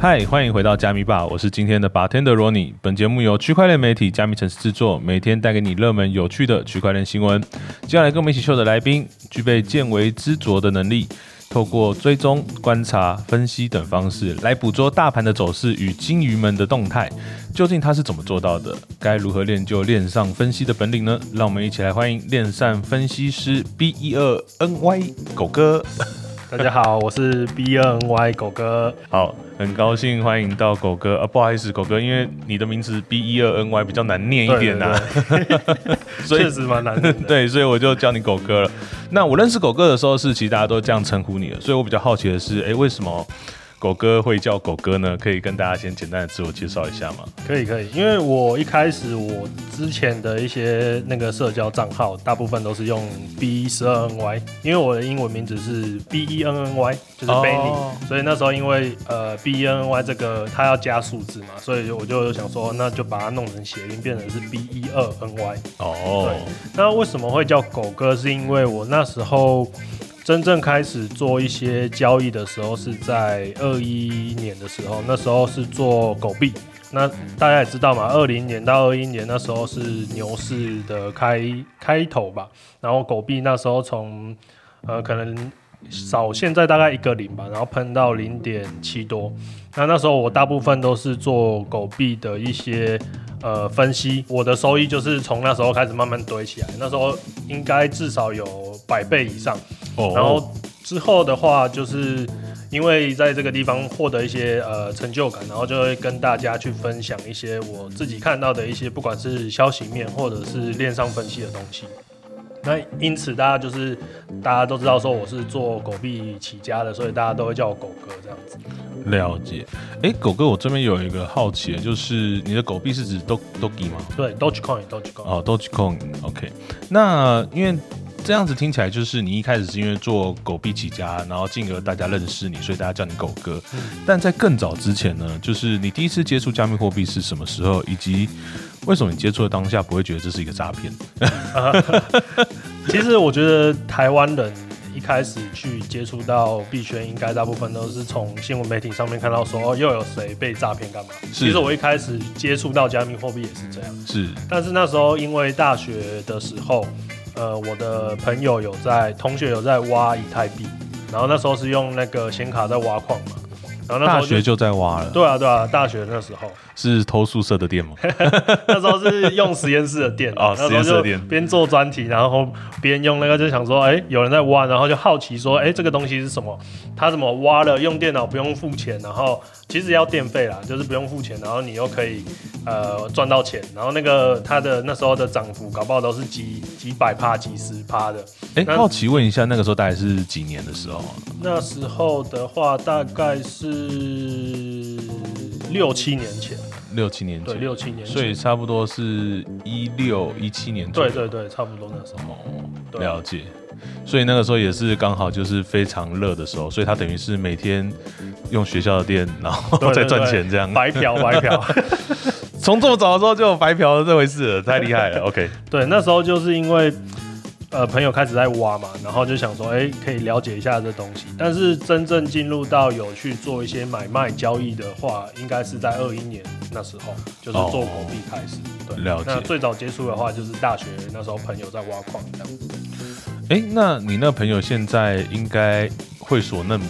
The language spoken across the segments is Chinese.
嗨，欢迎回到加密吧，我是今天的 bartender Ronnie。本节目由区块链媒体加密城市制作，每天带给你热门有趣的区块链新闻。接下来跟我们一起秀的来宾，具备见微知著的能力，透过追踪、观察、分析等方式来捕捉大盘的走势与金鱼们的动态。究竟他是怎么做到的？该如何练就链上分析的本领呢？让我们一起来欢迎链上分析师 B 一二 NY 狗哥。大家好，我是 B N Y 狗哥。好，很高兴欢迎到狗哥啊，不好意思，狗哥，因为你的名字 B E 二 N Y 比较难念一点呐，所以确实蛮难的。对，所以我就叫你狗哥了。那我认识狗哥的时候是，其实大家都这样称呼你的，所以我比较好奇的是，哎，为什么？狗哥会叫狗哥呢？可以跟大家先简单的自我介绍一下吗？可以可以，因为我一开始我之前的一些那个社交账号，大部分都是用 B 十二 N Y，因为我的英文名字是 B E N N Y，就是 Benny，所以那时候因为呃 B E N N Y 这个它要加数字嘛，所以我就想说，那就把它弄成谐音，变成是 B E 二 N Y。哦，对，那为什么会叫狗哥？是因为我那时候。真正开始做一些交易的时候是在二一年的时候，那时候是做狗币。那大家也知道嘛，二零年到二一年那时候是牛市的开开头吧。然后狗币那时候从呃可能少现在大概一个零吧，然后喷到零点七多。那那时候我大部分都是做狗币的一些呃分析，我的收益就是从那时候开始慢慢堆起来。那时候应该至少有百倍以上。哦然后之后的话，就是因为在这个地方获得一些呃成就感，然后就会跟大家去分享一些我自己看到的一些，不管是消息面或者是链上分析的东西。那因此大家就是大家都知道说我是做狗币起家的，所以大家都会叫我狗哥这样子。了解。哎，狗哥，我这边有一个好奇，就是你的狗币是指 Do Doge 吗？对，Dogecoin，Dogecoin。哦，Dogecoin。OK。那因为。这样子听起来就是你一开始是因为做狗币起家，然后进而大家认识你，所以大家叫你狗哥。但在更早之前呢，就是你第一次接触加密货币是什么时候，以及为什么你接触的当下不会觉得这是一个诈骗？其实我觉得台湾人一开始去接触到币圈，应该大部分都是从新闻媒体上面看到说又有谁被诈骗干嘛。其实我一开始接触到加密货币也是这样。是，但是那时候因为大学的时候。呃，我的朋友有在，同学有在挖以太币，然后那时候是用那个显卡在挖矿嘛，然后那大学就在挖了。对啊，对啊，大学那时候是偷宿舍的电吗？那时候是用实验室的电啊，实验室的电，边做专题，然后边用那个就想说，哎，有人在挖，然后就好奇说，哎，这个东西是什么？他怎么挖了？用电脑不用付钱，然后其实要电费啦，就是不用付钱，然后你又可以。呃，赚到钱，然后那个它的那时候的涨幅，搞不好都是几几百趴、几十趴的。哎，好奇问一下，那个时候大概是几年的时候？那时候的话，大概是六七年前。六七年前，对，六七年前，所以差不多是一六一七年。对对对，差不多那时候。了解。所以那个时候也是刚好就是非常热的时候，所以他等于是每天用学校的电，然后再赚钱这样。白嫖，白嫖。从这么早的时候就有白嫖的这回事了，太厉害了。OK，对，那时候就是因为呃朋友开始在挖嘛，然后就想说，哎，可以了解一下这东西。但是真正进入到有去做一些买卖交易的话，应该是在二一年那时候，就是做狗币开始。对，了解。那最早接触的话，就是大学那时候朋友在挖矿这样。哎，那你那朋友现在应该会所嫩模。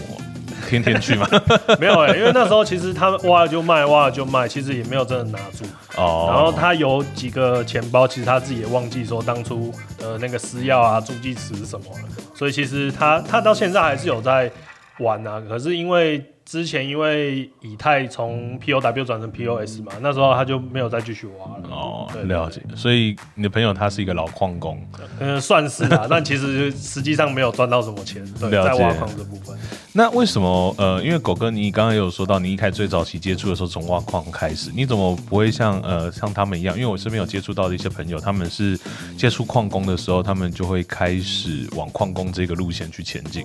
天天去吗？没有哎，因为那时候其实他挖了就卖，挖了就卖，其实也没有真的拿住。哦。然后他有几个钱包，其实他自己也忘记说当初呃那个私钥啊、助记词什么了。所以其实他他到现在还是有在玩啊，可是因为。之前因为以太从 POW 转成 POS 嘛，那时候他就没有再继续挖了。哦，了解。所以你的朋友他是一个老矿工，嗯，算是啊，但其实实际上没有赚到什么钱。对，在挖矿这部分。那为什么？呃，因为狗哥，你刚刚有说到，你一开始最早期接触的时候从挖矿开始，你怎么不会像呃像他们一样？因为我身边有接触到的一些朋友，他们是接触矿工的时候，他们就会开始往矿工这个路线去前进。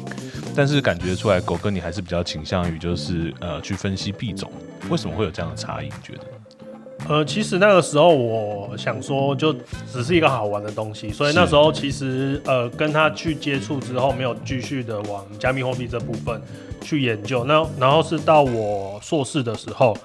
但是感觉出来，狗哥你还是比较倾向于就。就是呃，去分析币种，为什么会有这样的差异？你觉得？呃，其实那个时候我想说，就只是一个好玩的东西，所以那时候其实呃跟他去接触之后，没有继续的往加密货币这部分去研究。那然后是到我硕士的时候。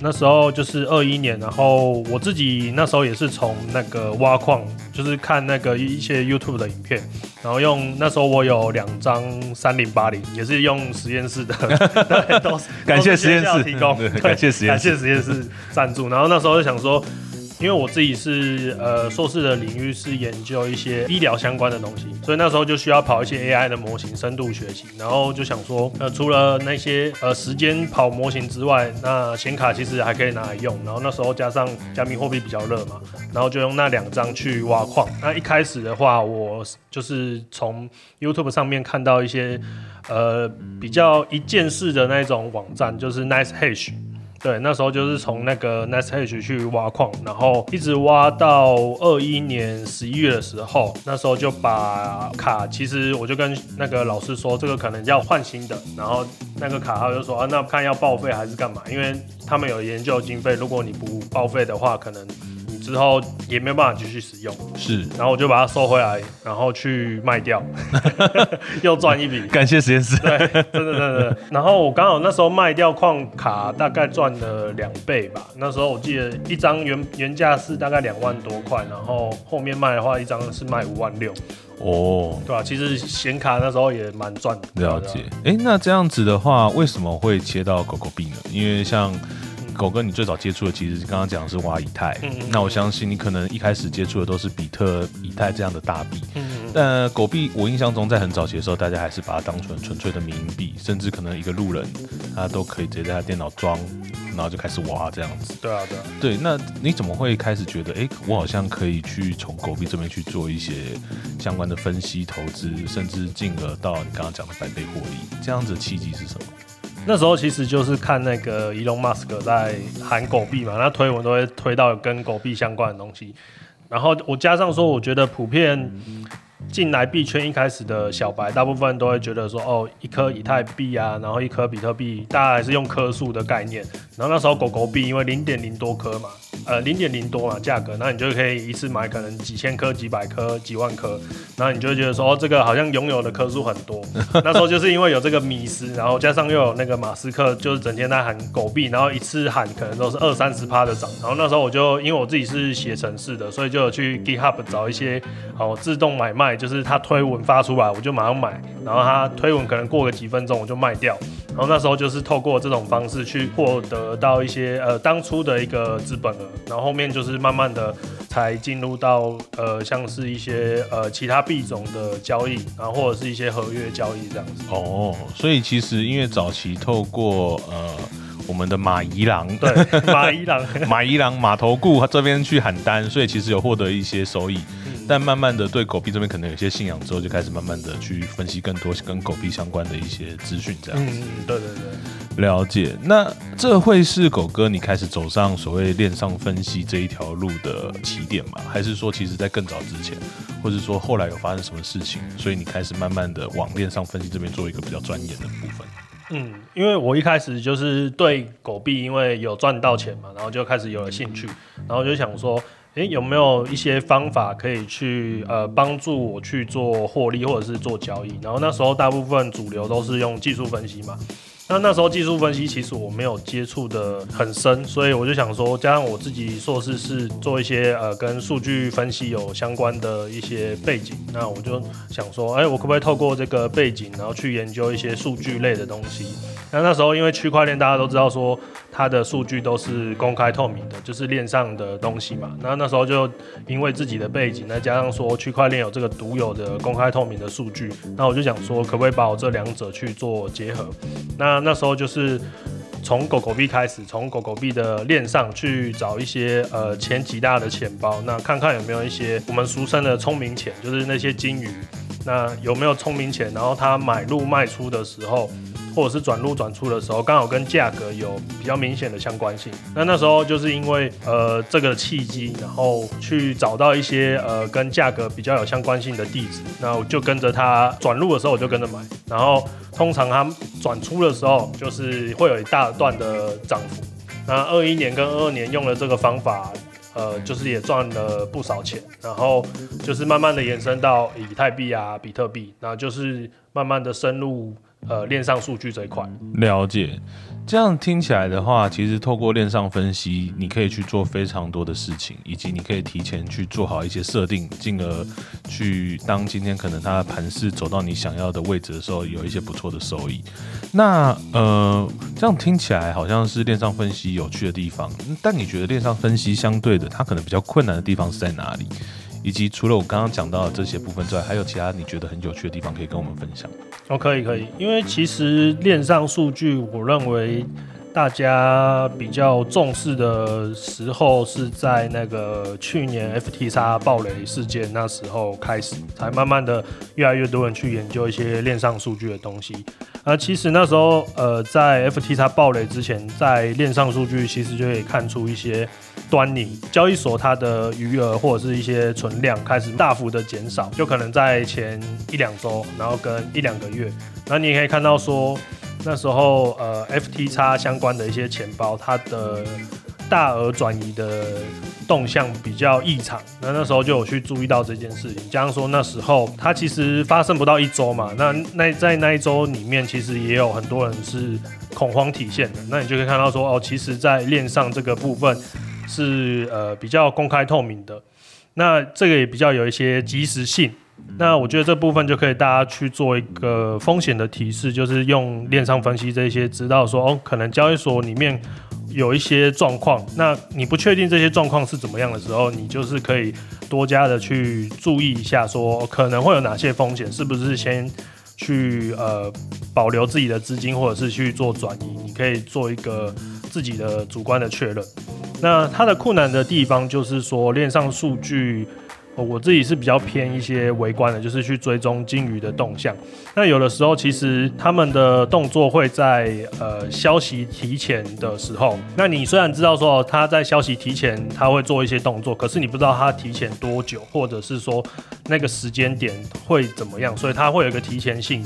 那时候就是二一年，然后我自己那时候也是从那个挖矿，就是看那个一些 YouTube 的影片，然后用那时候我有两张三零八零，也是用实验室的，对，都是感谢实验室提供，感谢实验感谢实验室赞助，然后那时候就想说。因为我自己是呃硕士的领域是研究一些医疗相关的东西，所以那时候就需要跑一些 AI 的模型深度学习，然后就想说，呃，除了那些呃时间跑模型之外，那显卡其实还可以拿来用。然后那时候加上加密货币比较热嘛，然后就用那两张去挖矿。那一开始的话，我就是从 YouTube 上面看到一些呃比较一件式的那种网站，就是 Nice Hash。对，那时候就是从那个 Nest 去挖矿，然后一直挖到二一年十一月的时候，那时候就把卡，其实我就跟那个老师说，这个可能要换新的，然后那个卡号就说啊，那看要报废还是干嘛？因为他们有研究经费，如果你不报废的话，可能。之后也没有办法继续使用，是，然后我就把它收回来，然后去卖掉 又赚一笔。感谢实验室，对，真的真的。然后我刚好那时候卖掉矿卡，大概赚了两倍吧。那时候我记得一张原原价是大概两万多块，然后后面卖的话一张是卖五万六。哦，对吧？其实显卡那时候也蛮赚的。了解。哎，那这样子的话，为什么会切到狗狗币呢？因为像。狗哥，你最早接触的其实刚刚讲的是挖以太，那我相信你可能一开始接触的都是比特、以太这样的大币。但狗币，我印象中在很早期的时候，大家还是把它当成纯粹的民营币，甚至可能一个路人他都可以直接在他电脑装，然后就开始挖这样子。对啊，对啊。对，那你怎么会开始觉得，哎，我好像可以去从狗币这边去做一些相关的分析、投资，甚至进而到你刚刚讲的百倍获利，这样子的契机是什么？那时候其实就是看那个 Elon Musk 在喊狗币嘛，那推文都会推到跟狗币相关的东西，然后我加上说，我觉得普遍进来币圈一开始的小白，大部分都会觉得说，哦，一颗以太币啊，然后一颗比特币，大家还是用颗数的概念，然后那时候狗狗币因为零点零多颗嘛。呃，零点零多嘛，价格，那你就可以一次买可能几千颗、几百颗、几万颗，然后你就会觉得说，哦，这个好像拥有的颗数很多。那时候就是因为有这个迷思，然后加上又有那个马斯克，就是整天在喊狗币，然后一次喊可能都是二三十趴的涨。然后那时候我就因为我自己是写程式的，所以就有去 GitHub 找一些哦自动买卖，就是他推文发出来，我就马上买，然后他推文可能过个几分钟我就卖掉。然后那时候就是透过这种方式去获得到一些呃当初的一个资本额，然后后面就是慢慢的才进入到呃像是一些呃其他币种的交易，然后或者是一些合约交易这样子。哦，所以其实因为早期透过呃我们的马一郎，对马一郎马一郎马头顾这边去喊单，所以其实有获得一些收益。但慢慢的对狗币这边可能有些信仰之后，就开始慢慢的去分析更多跟狗币相关的一些资讯，这样子。嗯，对对对，了解。那这会是狗哥你开始走上所谓链上分析这一条路的起点吗？还是说其实在更早之前，或者说后来有发生什么事情，所以你开始慢慢的往链上分析这边做一个比较专业的部分？嗯，因为我一开始就是对狗币，因为有赚到钱嘛，然后就开始有了兴趣，然后就想说。诶，有没有一些方法可以去呃帮助我去做获利或者是做交易？然后那时候大部分主流都是用技术分析嘛。那那时候技术分析其实我没有接触的很深，所以我就想说，加上我自己硕士是做一些呃跟数据分析有相关的一些背景，那我就想说，哎，我可不可以透过这个背景，然后去研究一些数据类的东西？那那时候因为区块链大家都知道说它的数据都是公开透明的，就是链上的东西嘛。那那时候就因为自己的背景，再加上说区块链有这个独有的公开透明的数据，那我就想说，可不可以把我这两者去做结合？那那时候就是从狗狗币开始，从狗狗币的链上去找一些呃前几大的钱包，那看看有没有一些我们俗称的聪明钱，就是那些金鱼，那有没有聪明钱？然后它买入卖出的时候。或者是转入转出的时候，刚好跟价格有比较明显的相关性。那那时候就是因为呃这个契机，然后去找到一些呃跟价格比较有相关性的地址，那我就跟着它转入的时候我就跟着买。然后通常它转出的时候就是会有一大段的涨幅。那二一年跟二二年用了这个方法，呃，就是也赚了不少钱，然后就是慢慢的延伸到以太币啊、比特币，那就是慢慢的深入呃链上数据这一块。了解。这样听起来的话，其实透过链上分析，你可以去做非常多的事情，以及你可以提前去做好一些设定，进而去当今天可能它的盘势走到你想要的位置的时候，有一些不错的收益。那呃，这样听起来好像是链上分析有趣的地方，但你觉得链上分析相对的，它可能比较困难的地方是在哪里？以及除了我刚刚讲到的这些部分之外，还有其他你觉得很有趣的地方可以跟我们分享？哦，可以可以，因为其实链上数据，我认为大家比较重视的时候是在那个去年 FTX 暴雷事件那时候开始，才慢慢的越来越多人去研究一些链上数据的东西。而其实那时候，呃，在 FTX 暴雷之前，在链上数据其实就可以看出一些。端倪，交易所它的余额或者是一些存量开始大幅的减少，就可能在前一两周，然后跟一两个月，那你也可以看到说，那时候呃 FTX 相关的一些钱包，它的大额转移的动向比较异常，那那时候就有去注意到这件事情。加上说那时候它其实发生不到一周嘛，那那在那一周里面，其实也有很多人是恐慌体现的，那你就可以看到说哦，其实在链上这个部分。是呃比较公开透明的，那这个也比较有一些及时性。那我觉得这部分就可以大家去做一个风险的提示，就是用链上分析这些，知道说哦，可能交易所里面有一些状况，那你不确定这些状况是怎么样的时候，你就是可以多加的去注意一下，说可能会有哪些风险，是不是先去呃保留自己的资金，或者是去做转移，你可以做一个自己的主观的确认。那它的困难的地方就是说，链上数据，我自己是比较偏一些围观的，就是去追踪金鱼的动向。那有的时候，其实他们的动作会在呃消息提前的时候。那你虽然知道说他在消息提前他会做一些动作，可是你不知道他提前多久，或者是说那个时间点会怎么样，所以他会有一个提前性。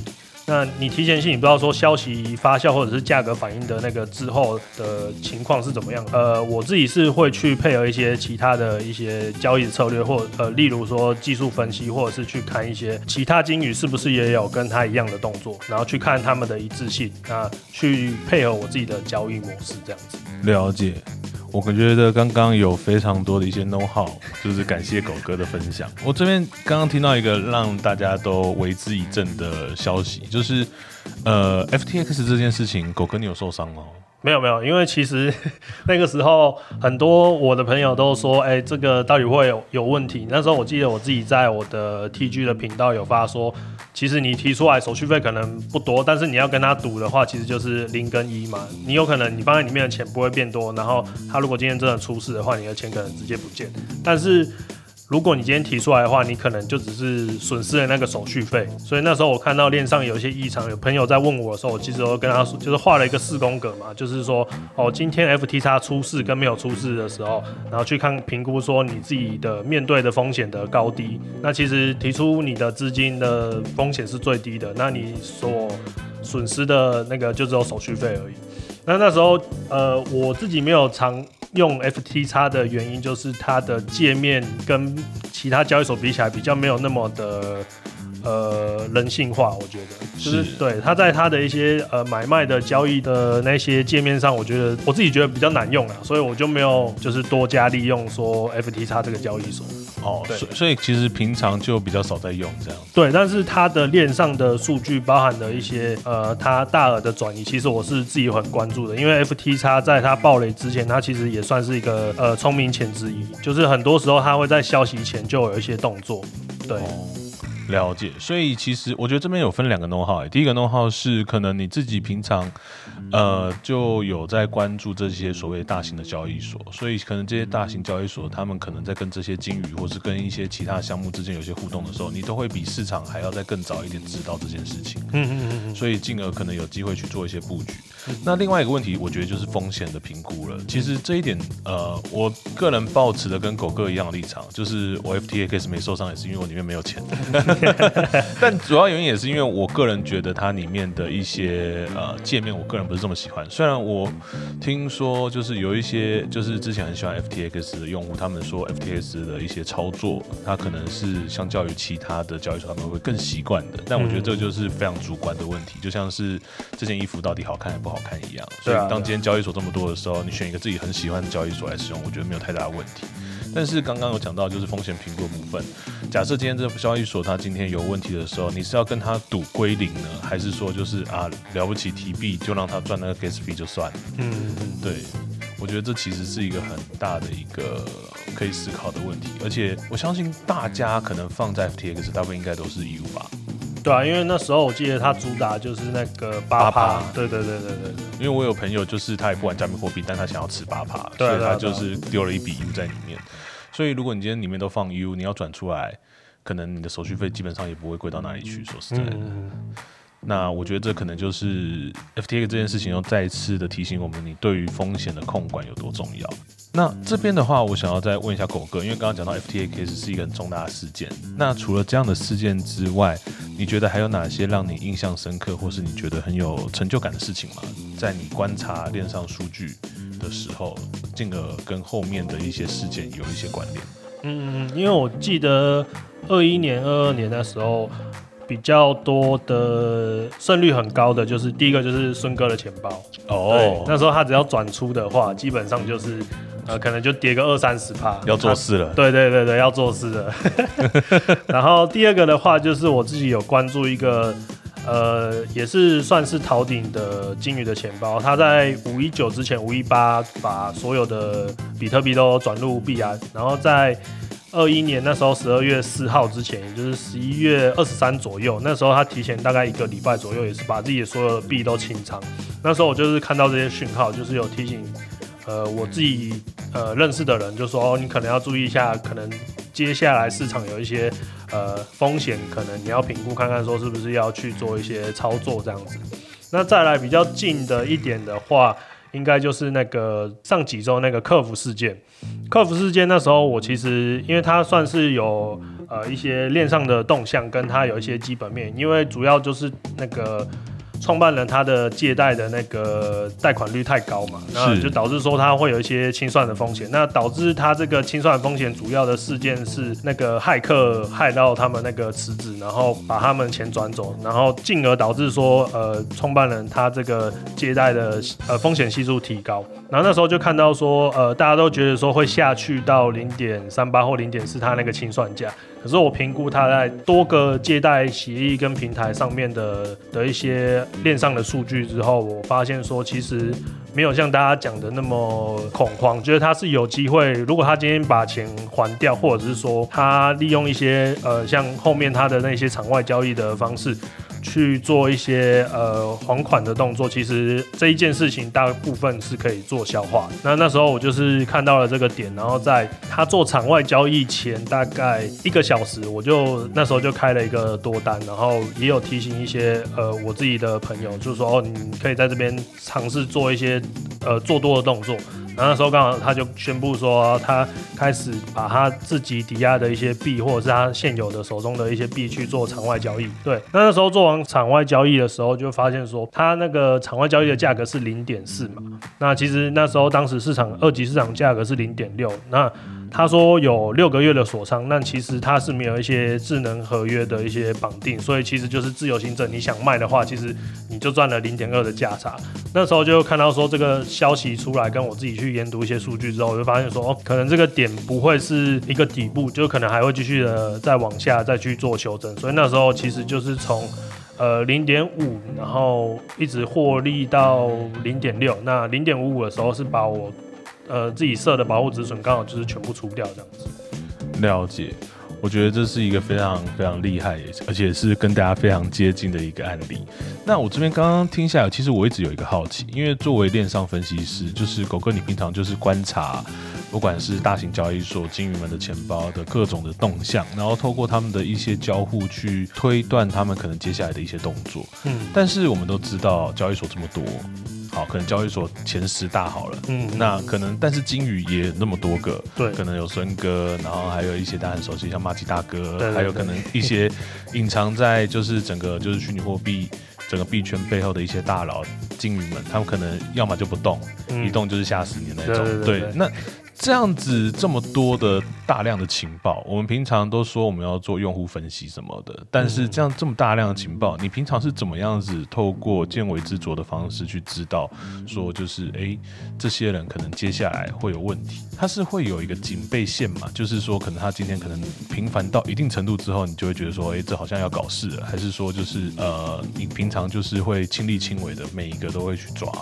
那你提前性，你不知道说消息发酵或者是价格反应的那个之后的情况是怎么样？呃，我自己是会去配合一些其他的一些交易策略，或呃，例如说技术分析，或者是去看一些其他金鱼是不是也有跟它一样的动作，然后去看他们的一致性，那去配合我自己的交易模式这样子。了解。我觉得刚刚有非常多的一些 know how，就是感谢狗哥的分享。我这边刚刚听到一个让大家都为之一振的消息，就是呃，FTX 这件事情，狗哥你有受伤吗？没有没有，因为其实 那个时候很多我的朋友都说，哎，这个到底会有有问题？那时候我记得我自己在我的 TG 的频道有发说，其实你提出来手续费可能不多，但是你要跟他赌的话，其实就是零跟一嘛。你有可能你放在里面的钱不会变多，然后他如果今天真的出事的话，你的钱可能直接不见。但是如果你今天提出来的话，你可能就只是损失了那个手续费。所以那时候我看到链上有一些异常，有朋友在问我的时候，我其实我跟他说，就是画了一个四宫格嘛，就是说哦，今天 FTX 出事跟没有出事的时候，然后去看评估说你自己的面对的风险的高低。那其实提出你的资金的风险是最低的，那你所损失的那个就只有手续费而已。那那时候呃，我自己没有尝。用 FTX 的原因就是它的界面跟其他交易所比起来比较没有那么的呃人性化，我觉得就是对它在它的一些呃买卖的交易的那些界面上，我觉得我自己觉得比较难用啊，所以我就没有就是多加利用说 FTX 这个交易所。哦，所所以其实平常就比较少在用这样。对，但是它的链上的数据包含的一些呃，它大额的转移，其实我是自己很关注的。因为 FTX 在它暴雷之前，它其实也算是一个呃聪明钱之一，就是很多时候它会在消息前就有一些动作。对，了解。所以其实我觉得这边有分两个 know how，第一个 know how 是可能你自己平常。呃，就有在关注这些所谓大型的交易所，所以可能这些大型交易所，他们可能在跟这些金鱼，或是跟一些其他项目之间有些互动的时候，你都会比市场还要再更早一点知道这件事情。嗯嗯嗯。所以进而可能有机会去做一些布局。那另外一个问题，我觉得就是风险的评估了。其实这一点，呃，我个人抱持的跟狗哥一样的立场，就是我 FTX 没受伤也是因为我里面没有钱。但主要原因也是因为我个人觉得它里面的一些呃界面，我个人不是这么喜欢。虽然我听说就是有一些就是之前很喜欢 FTX 的用户，他们说 FTX 的一些操作，它可能是相较于其他的交易所他们会更习惯的。但我觉得这就是非常主观的问题，就像是这件衣服到底好看还不好看一样。所以当今天交易所这么多的时候，你选一个自己很喜欢的交易所来使用，我觉得没有太大的问题。但是刚刚有讲到，就是风险评估部分。假设今天这交易所它今天有问题的时候，你是要跟他赌归零呢，还是说就是啊了不起提币就让他赚那个 gas fee 就算了？嗯，对，我觉得这其实是一个很大的一个可以思考的问题。而且我相信大家可能放在 FTX 大部分应该都是 U 吧？对啊，因为那时候我记得它主打就是那个八趴。对对对对对。因为我有朋友就是他也不玩加密货币，但他想要吃八趴，所以他就是丢了一笔 U 在里面。所以，如果你今天里面都放 U，你要转出来，可能你的手续费基本上也不会贵到哪里去。说实在的，那我觉得这可能就是 FTX 这件事情又再一次的提醒我们，你对于风险的控管有多重要。那这边的话，我想要再问一下狗哥，因为刚刚讲到 FTX 是一个很重大的事件。那除了这样的事件之外，你觉得还有哪些让你印象深刻，或是你觉得很有成就感的事情吗？在你观察链上数据？的时候，进而跟后面的一些事件有一些关联。嗯，因为我记得二一年、二二年的时候，比较多的胜率很高的，就是第一个就是孙哥的钱包。哦，那时候他只要转出的话，基本上就是呃，可能就跌个二三十趴，要做事了。对对对对，要做事了。然后第二个的话，就是我自己有关注一个。呃，也是算是逃顶的金鱼的钱包，他在五一九之前，五一八把所有的比特币都转入币安，然后在二一年那时候十二月四号之前，也就是十一月二十三左右，那时候他提前大概一个礼拜左右，也是把自己的所有的币都清仓。那时候我就是看到这些讯号，就是有提醒，呃，我自己呃认识的人就说，你可能要注意一下，可能接下来市场有一些。呃，风险可能你要评估看看，说是不是要去做一些操作这样子。那再来比较近的一点的话，应该就是那个上几周那个客服事件。客服事件那时候我其实，因为它算是有呃一些链上的动向，跟它有一些基本面，因为主要就是那个。创办人他的借贷的那个贷款率太高嘛，然后就导致说他会有一些清算的风险。那导致他这个清算风险主要的事件是那个骇客害到他们那个池子，然后把他们钱转走，然后进而导致说呃创办人他这个借贷的呃风险系数提高。然后那时候就看到说呃大家都觉得说会下去到零点三八或零点四，他那个清算价。可是我评估他在多个借贷协议跟平台上面的的一些链上的数据之后，我发现说其实没有像大家讲的那么恐慌，觉得他是有机会。如果他今天把钱还掉，或者是说他利用一些呃像后面他的那些场外交易的方式。去做一些呃还款的动作，其实这一件事情大部分是可以做消化。那那时候我就是看到了这个点，然后在他做场外交易前大概一个小时，我就那时候就开了一个多单，然后也有提醒一些呃我自己的朋友，就是说哦，你可以在这边尝试做一些呃做多的动作。然后那时候刚好他就宣布说，他开始把他自己抵押的一些币，或者是他现有的手中的一些币去做场外交易。对，那那时候做完场外交易的时候，就发现说，他那个场外交易的价格是零点四嘛。那其实那时候当时市场二级市场价格是零点六。那他说有六个月的锁仓，那其实他是没有一些智能合约的一些绑定，所以其实就是自由行政。你想卖的话，其实你就赚了零点二的价差。那时候就看到说这个消息出来，跟我自己去研读一些数据之后，我就发现说，哦，可能这个点不会是一个底部，就可能还会继续的再往下再去做修正。所以那时候其实就是从呃零点五，然后一直获利到零点六。那零点五五的时候是把我。呃，自己设的保护止损刚好就是全部除掉这样子。了解，我觉得这是一个非常非常厉害，而且是跟大家非常接近的一个案例。那我这边刚刚听下来，其实我一直有一个好奇，因为作为链上分析师，就是狗哥，你平常就是观察，不管是大型交易所金鱼们的钱包的各种的动向，然后透过他们的一些交互去推断他们可能接下来的一些动作。嗯，但是我们都知道交易所这么多。好，可能交易所前十大好了，嗯，那可能但是金鱼也那么多个，对可能有孙哥，然后还有一些大家很熟悉，像马吉大哥，还有可能一些隐藏在就是整个就是虚拟货币 整个币圈背后的一些大佬金鱼们，他们可能要么就不动，嗯一动就是吓死你那种。对那这样子这么多的大量的情报，我们平常都说我们要做用户分析什么的，但是这样这么大量的情报，你平常是怎么样子透过见微知著的方式去知道，说就是诶，这些人可能接下来会有问题，他是会有一个警备线嘛？就是说可能他今天可能频繁到一定程度之后，你就会觉得说，诶，这好像要搞事了，还是说就是呃，你平常就是会亲力亲为的，每一个都会去抓。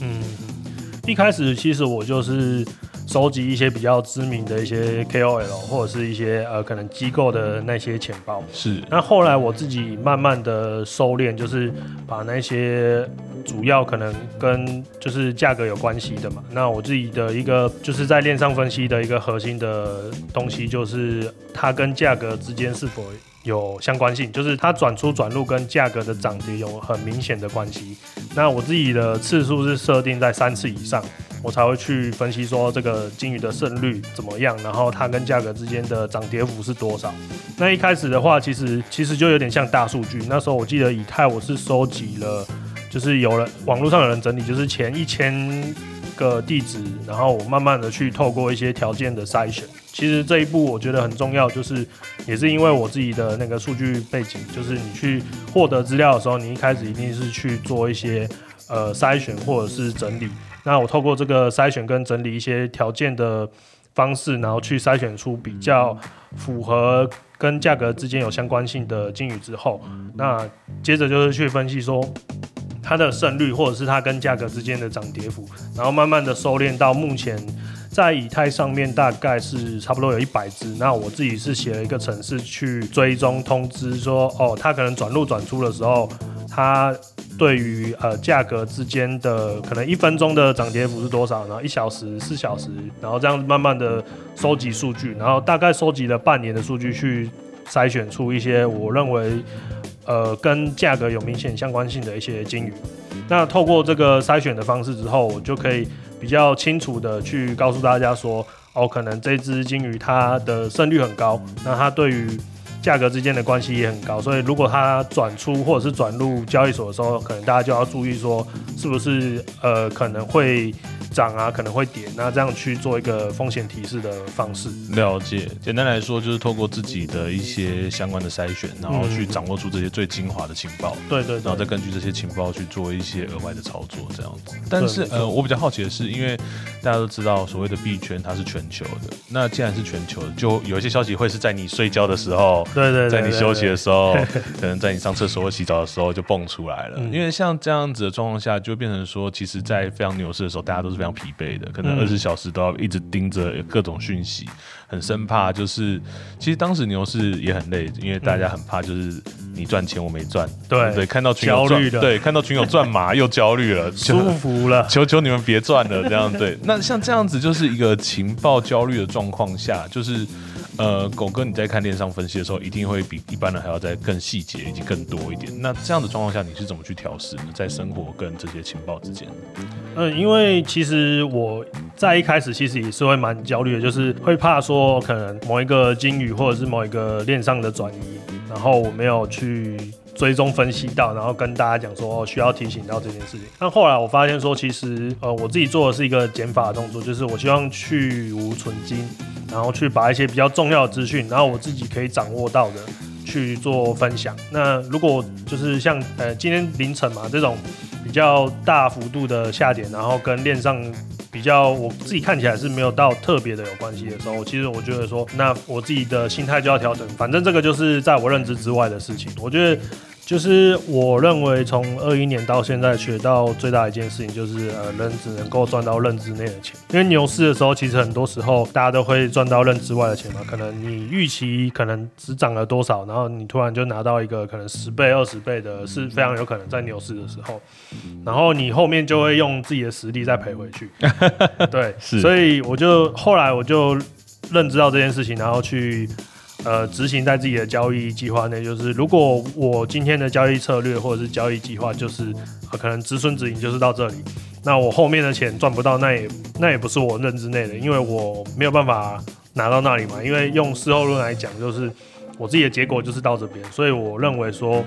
嗯，一开始其实我就是收集一些比较知名的一些 KOL 或者是一些呃可能机构的那些钱包。是，那后来我自己慢慢的收敛，就是把那些主要可能跟就是价格有关系的嘛。那我自己的一个就是在链上分析的一个核心的东西，就是它跟价格之间是否有相关性，就是它转出转入跟价格的涨跌有很明显的关系。那我自己的次数是设定在三次以上，我才会去分析说这个金鱼的胜率怎么样，然后它跟价格之间的涨跌幅是多少。那一开始的话，其实其实就有点像大数据。那时候我记得以太我是收集了，就是有人网络上有人整理，就是前一千个地址，然后我慢慢的去透过一些条件的筛选。其实这一步我觉得很重要，就是也是因为我自己的那个数据背景，就是你去获得资料的时候，你一开始一定是去做一些呃筛选或者是整理。那我透过这个筛选跟整理一些条件的方式，然后去筛选出比较符合跟价格之间有相关性的金鱼之后，那接着就是去分析说它的胜率或者是它跟价格之间的涨跌幅，然后慢慢的收敛到目前在以太上面大概是差不多有一百只。那我自己是写了一个程式去追踪通知说，哦，它可能转入转出的时候，它对于呃价格之间的可能一分钟的涨跌幅是多少，然后一小时、四小时，然后这样慢慢的收集数据，然后大概收集了半年的数据去筛选出一些我认为呃跟价格有明显相关性的一些金鱼。那透过这个筛选的方式之后，我就可以比较清楚的去告诉大家说，哦，可能这只金鱼它的胜率很高，那它对于价格之间的关系也很高，所以如果它转出或者是转入交易所的时候，可能大家就要注意说，是不是呃可能会涨啊，可能会跌，那这样去做一个风险提示的方式。了解，简单来说就是透过自己的一些相关的筛选，然后去嗯掌握出这些最精华的情报，对对然后再，根据这些情报去做一些额外的操作，这样子。但是呃，我比较好奇的是，因为大家都知道所谓的币圈它是全球的，那既然是全球的，就有一些消息会是在你睡觉的时候。对对对，在你休息的时候，可能在你上厕所或洗澡的时候就蹦出来了。嗯因为像这样子的状况下，就变成说，其实，在非常牛市的时候，大家都是非常疲惫的，可能嗯二十小时都要一直盯着各种讯息，很生怕就是，其实当时牛市也很累，因为大家很怕就是你赚钱我没赚，对对，看到群友赚对，看到群友赚嘛又焦虑了，舒服了。求求你们别赚了，这样对。那像这样子就是一个情报焦虑的状况下，就是呃，狗哥你在看链上分析的时候，一定会比一般人还要再更细节以及更多一点。那这样的状况下，你是怎么去调试呢？在生活跟这些情报之间？嗯，因为其实我在一开始其实也是会蛮焦虑的，就是会怕说可能某一个金鱼或者是某一个链上的转移，然后我没有去追踪分析到，然后跟大家讲说需要提醒到这件事情。但后来我发现说，其实呃我自己做的是一个减法的动作，就是我希望去无存金，然后去把一些比较重要的资讯，然后我自己可以掌握到的。去做分享。那如果就是像呃今天凌晨嘛这种比较大幅度的下跌，然后跟链上比较我自己看起来是没有到特别的有关系的时候，其实我觉得说，那我自己的心态就要调整，反正这个就是在我认知之外的事情。我觉得就是我认为从二一年到现在学到最大一件事情就是，呃，人只能够赚到认知内的钱。因为牛市的时候，其实很多时候大家都会赚到认知外的钱嘛。可能你预期可能只涨了多少，然后你突然就拿到一个可能十倍、二十倍的，是非常有可能在牛市的时候。然后你后面就会用自己的实力再赔回去。对，是所以我就后来我就认知到这件事情，然后去呃执行在自己的交易计划内。就是如果我今天的交易策略或者是交易计划就是可能止损止盈就是到这里，那我后面的钱赚不到，那也那也不是我认知内的，因为我没有办法拿到那里嘛。因为用事后论来讲，就是我自己的结果就是到这边，所以我认为说。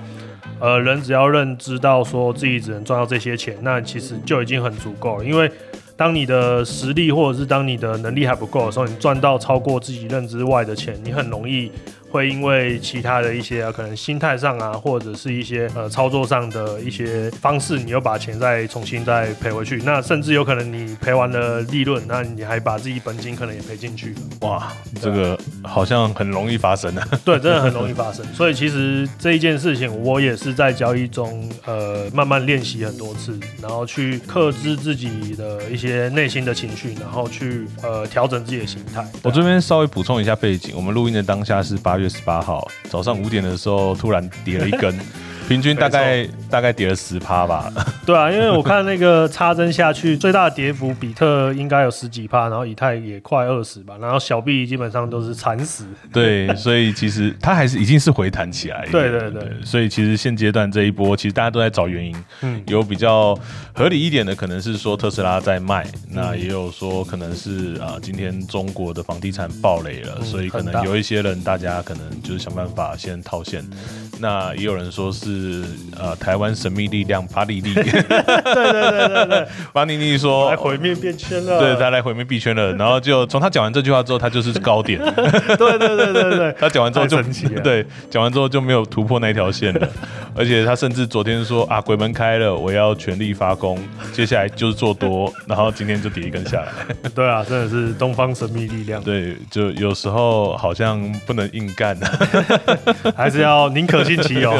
呃，人只要认知到说自己只能赚到这些钱，那其实就已经很足够了。因为当你的实力或者是当你的能力还不够的时候，你赚到超过自己认知外的钱，你很容易。会因为其他的一些啊可能心态上啊，或者是一些呃操作上的一些方式，你又把钱再重新再赔回去，那甚至有可能你赔完了利润，那你还把自己本金可能也赔进去了。哇，这个好像很容易发生啊。对，真的很容易发生。所以其实这一件事情，我也是在交易中呃慢慢练习很多次，然后去克制自己的一些内心的情绪，然后去呃调整自己的心态。我这边稍微补充一下背景，我们录音的当下是八。月十八号早上五点的时候，突然跌了一根。平均大概大概跌了十趴吧。对啊，因为我看那个插针下去最大的跌幅，比特应该有十几趴，然后以太也快二十吧，然后小币基本上都是惨死。对，所以其实它还是已经是回弹起来。对对对。所以其实现阶段这一波，其实大家都在找原因。嗯。有比较合理一点的，可能是说特斯拉在卖，那也有说可能是啊，今天中国的房地产暴雷了，所以可能有一些人，大家可能就是想办法先套现。那也有人说是呃台湾神秘力量巴利利，对对对对对，巴利利说来毁灭变圈了，对他来毁灭币圈了，然后就从他讲完这句话之后，他就是高点，对对对对对，他讲完之后就对讲完之后就没有突破那条线了，而且他甚至昨天说啊鬼门开了，我要全力发功，接下来就是做多，然后今天就跌一根下来，对啊，真的是东方神秘力量，对，就有时候好像不能硬干，还是要宁可。信其有，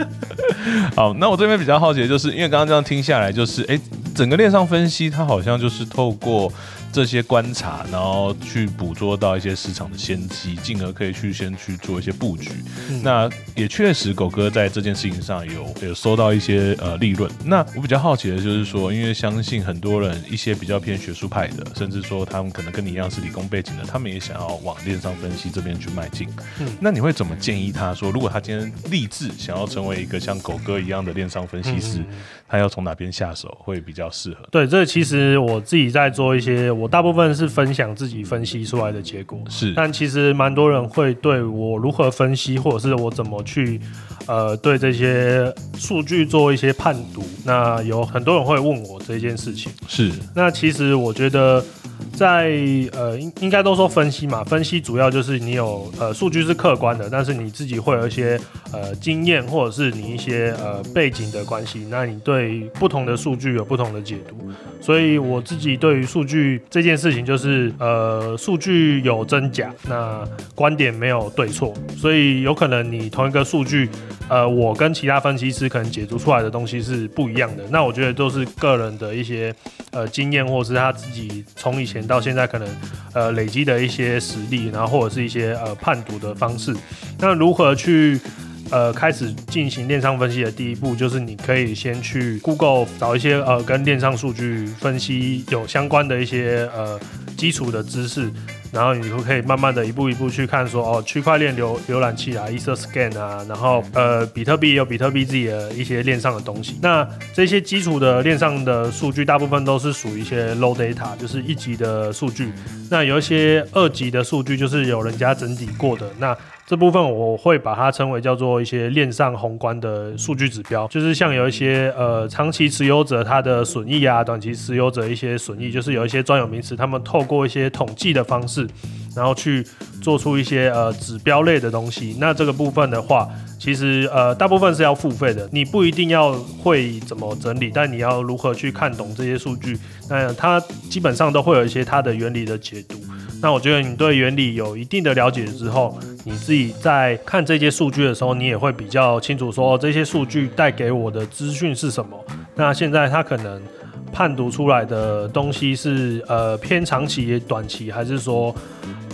好，那我这边比较好奇的就是，因为刚刚这样听下来，就是哎，整个链上分析，它好像就是透过。这些观察，然后去捕捉到一些市场的先机，进而可以去先去做一些布局。那也确实，狗哥在这件事情上有有收到一些呃利润。那我比较好奇的就是说，因为相信很多人一些比较偏学术派的，甚至说他们可能跟你一样是理工背景的，他们也想要往链上分析这边去迈进。嗯，那你会怎么建议他说，如果他今天立志想要成为一个像狗哥一样的链上分析师，他要从哪边下手会比较适合？对，这其实我自己在做一些。我大部分是分享自己分析出来的结果，是，但其实蛮多人会对我如何分析，或者是我怎么去，呃，对这些数据做一些判读。那有很多人会问我这件事情，是。那其实我觉得。在呃，应应该都说分析嘛，分析主要就是你有呃数据是客观的，但是你自己会有一些呃经验或者是你一些呃背景的关系，那你对不同的数据有不同的解读。所以我自己对于数据这件事情就是呃数据有真假，那观点没有对错，所以有可能你同一个数据，呃，我跟其他分析师可能解读出来的东西是不一样的。那我觉得都是个人的一些呃经验，或者是他自己从以前到现在可能，呃，累积的一些实力，然后或者是一些呃判读的方式。那如何去呃开始进行链上分析的第一步，就是你可以先去 Google 找一些呃跟链上数据分析有相关的一些呃基础的知识。然后你就可以慢慢的一步一步去看，说哦，区块链浏浏览器啊，EtherScan 啊，然后呃，比特币有比特币自己的一些链上的东西。那这些基础的链上的数据，大部分都是属于一些 low data，就是一级的数据。那有一些二级的数据，就是有人家整理过的。那这部分我会把它称为叫做一些链上宏观的数据指标，就是像有一些呃长期持有者他的损益啊，短期持有者一些损益，就是有一些专有名词，他们透过一些统计的方式，然后去做出一些呃指标类的东西。那这个部分的话，其实呃大部分是要付费的，你不一定要会怎么整理，但你要如何去看懂这些数据，那它基本上都会有一些它的原理的解读。那我觉得你对原理有一定的了解之后，你自己在看这些数据的时候，你也会比较清楚说这些数据带给我的资讯是什么。那现在它可能判读出来的东西是呃偏长期、短期，还是说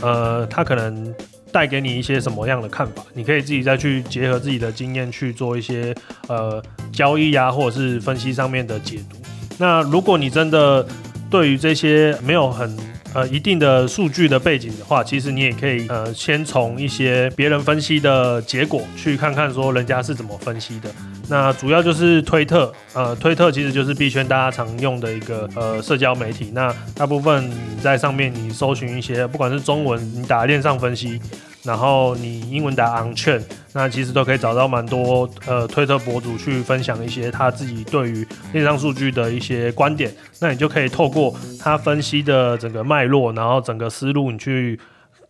呃它可能带给你一些什么样的看法？你可以自己再去结合自己的经验去做一些呃交易呀，或者是分析上面的解读。那如果你真的对于这些没有很呃一定的数据的背景的话，其实你也可以呃先从一些别人分析的结果去看看说人家是怎么分析的。那主要就是推特，呃，推特其实就是币圈大家常用的一个呃社交媒体。那大部分你在上面你搜寻一些，不管是中文你打链上分析，然后你英文打 on chain，那其实都可以找到蛮多呃推特博主去分享一些他自己对于电商数据的一些观点。那你就可以透过他分析的整个脉络，然后整个思路，你去。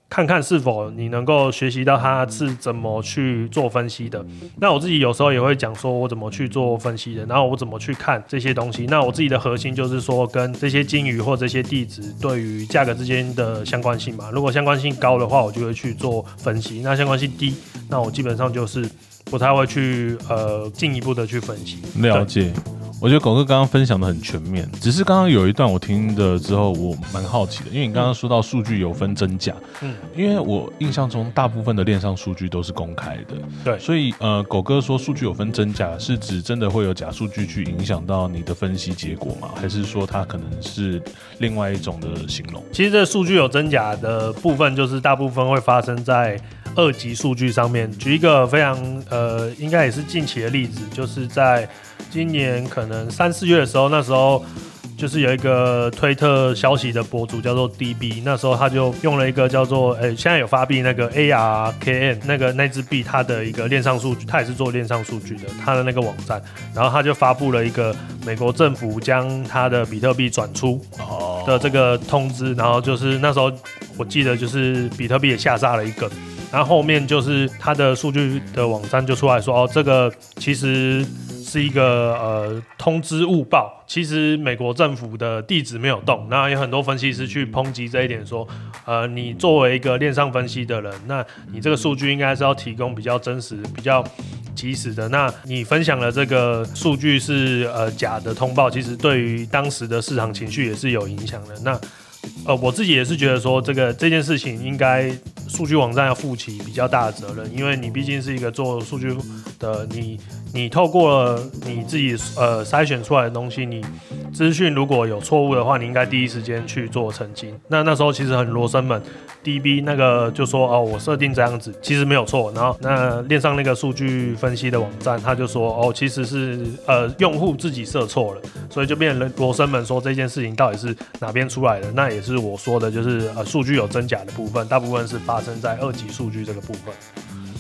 看看是否你能够学习到他是怎么去做分析的。那我自己有时候也会讲说，我怎么去做分析的，然后我怎么去看这些东西。那我自己的核心就是说，跟这些金鱼或这些地址对于价格之间的相关性嘛。如果相关性高的话，我就会去做分析；那相关性低，那我基本上就是不太会去呃进一步的去分析。了解。我觉得狗哥刚刚分享的很全面，只是刚刚有一段我听的之后，我蛮好奇的，因为你刚刚说到数据有分真假，嗯，因为我印象中大部分的链上数据都是公开的，对，所以呃，狗哥说数据有分真假，是指真的会有假数据去影响到你的分析结果吗？还是说它可能是另外一种的形容？其实这数据有真假的部分，就是大部分会发生在二级数据上面。举一个非常呃，应该也是近期的例子，就是在。今年可能三四月的时候，那时候就是有一个推特消息的博主叫做 DB，那时候他就用了一个叫做诶，现在有发币那个 ARKN 那个那支币，它的一个链上数据，他也是做链上数据的，他的那个网站，然后他就发布了一个美国政府将他的比特币转出的这个通知，然后就是那时候我记得就是比特币也下杀了一个，然后后面就是他的数据的网站就出来说哦，这个其实。是一个呃通知误报，其实美国政府的地址没有动。那有很多分析师去抨击这一点，说，呃，你作为一个链上分析的人，那你这个数据应该是要提供比较真实、比较及时的。那你分享了这个数据是呃假的通报，其实对于当时的市场情绪也是有影响的。那呃，我自己也是觉得说，这个这件事情应该数据网站要负起比较大的责任，因为你毕竟是一个做数据的你。你透过你自己呃筛选出来的东西，你资讯如果有错误的话，你应该第一时间去做澄清。那那时候其实很罗生门，DB 那个就说哦，我设定这样子，其实没有错。然后那链上那个数据分析的网站，他就说哦，其实是呃用户自己设错了，所以就变成罗生门说这件事情到底是哪边出来的？那也是我说的，就是呃数据有真假的部分，大部分是发生在二级数据这个部分。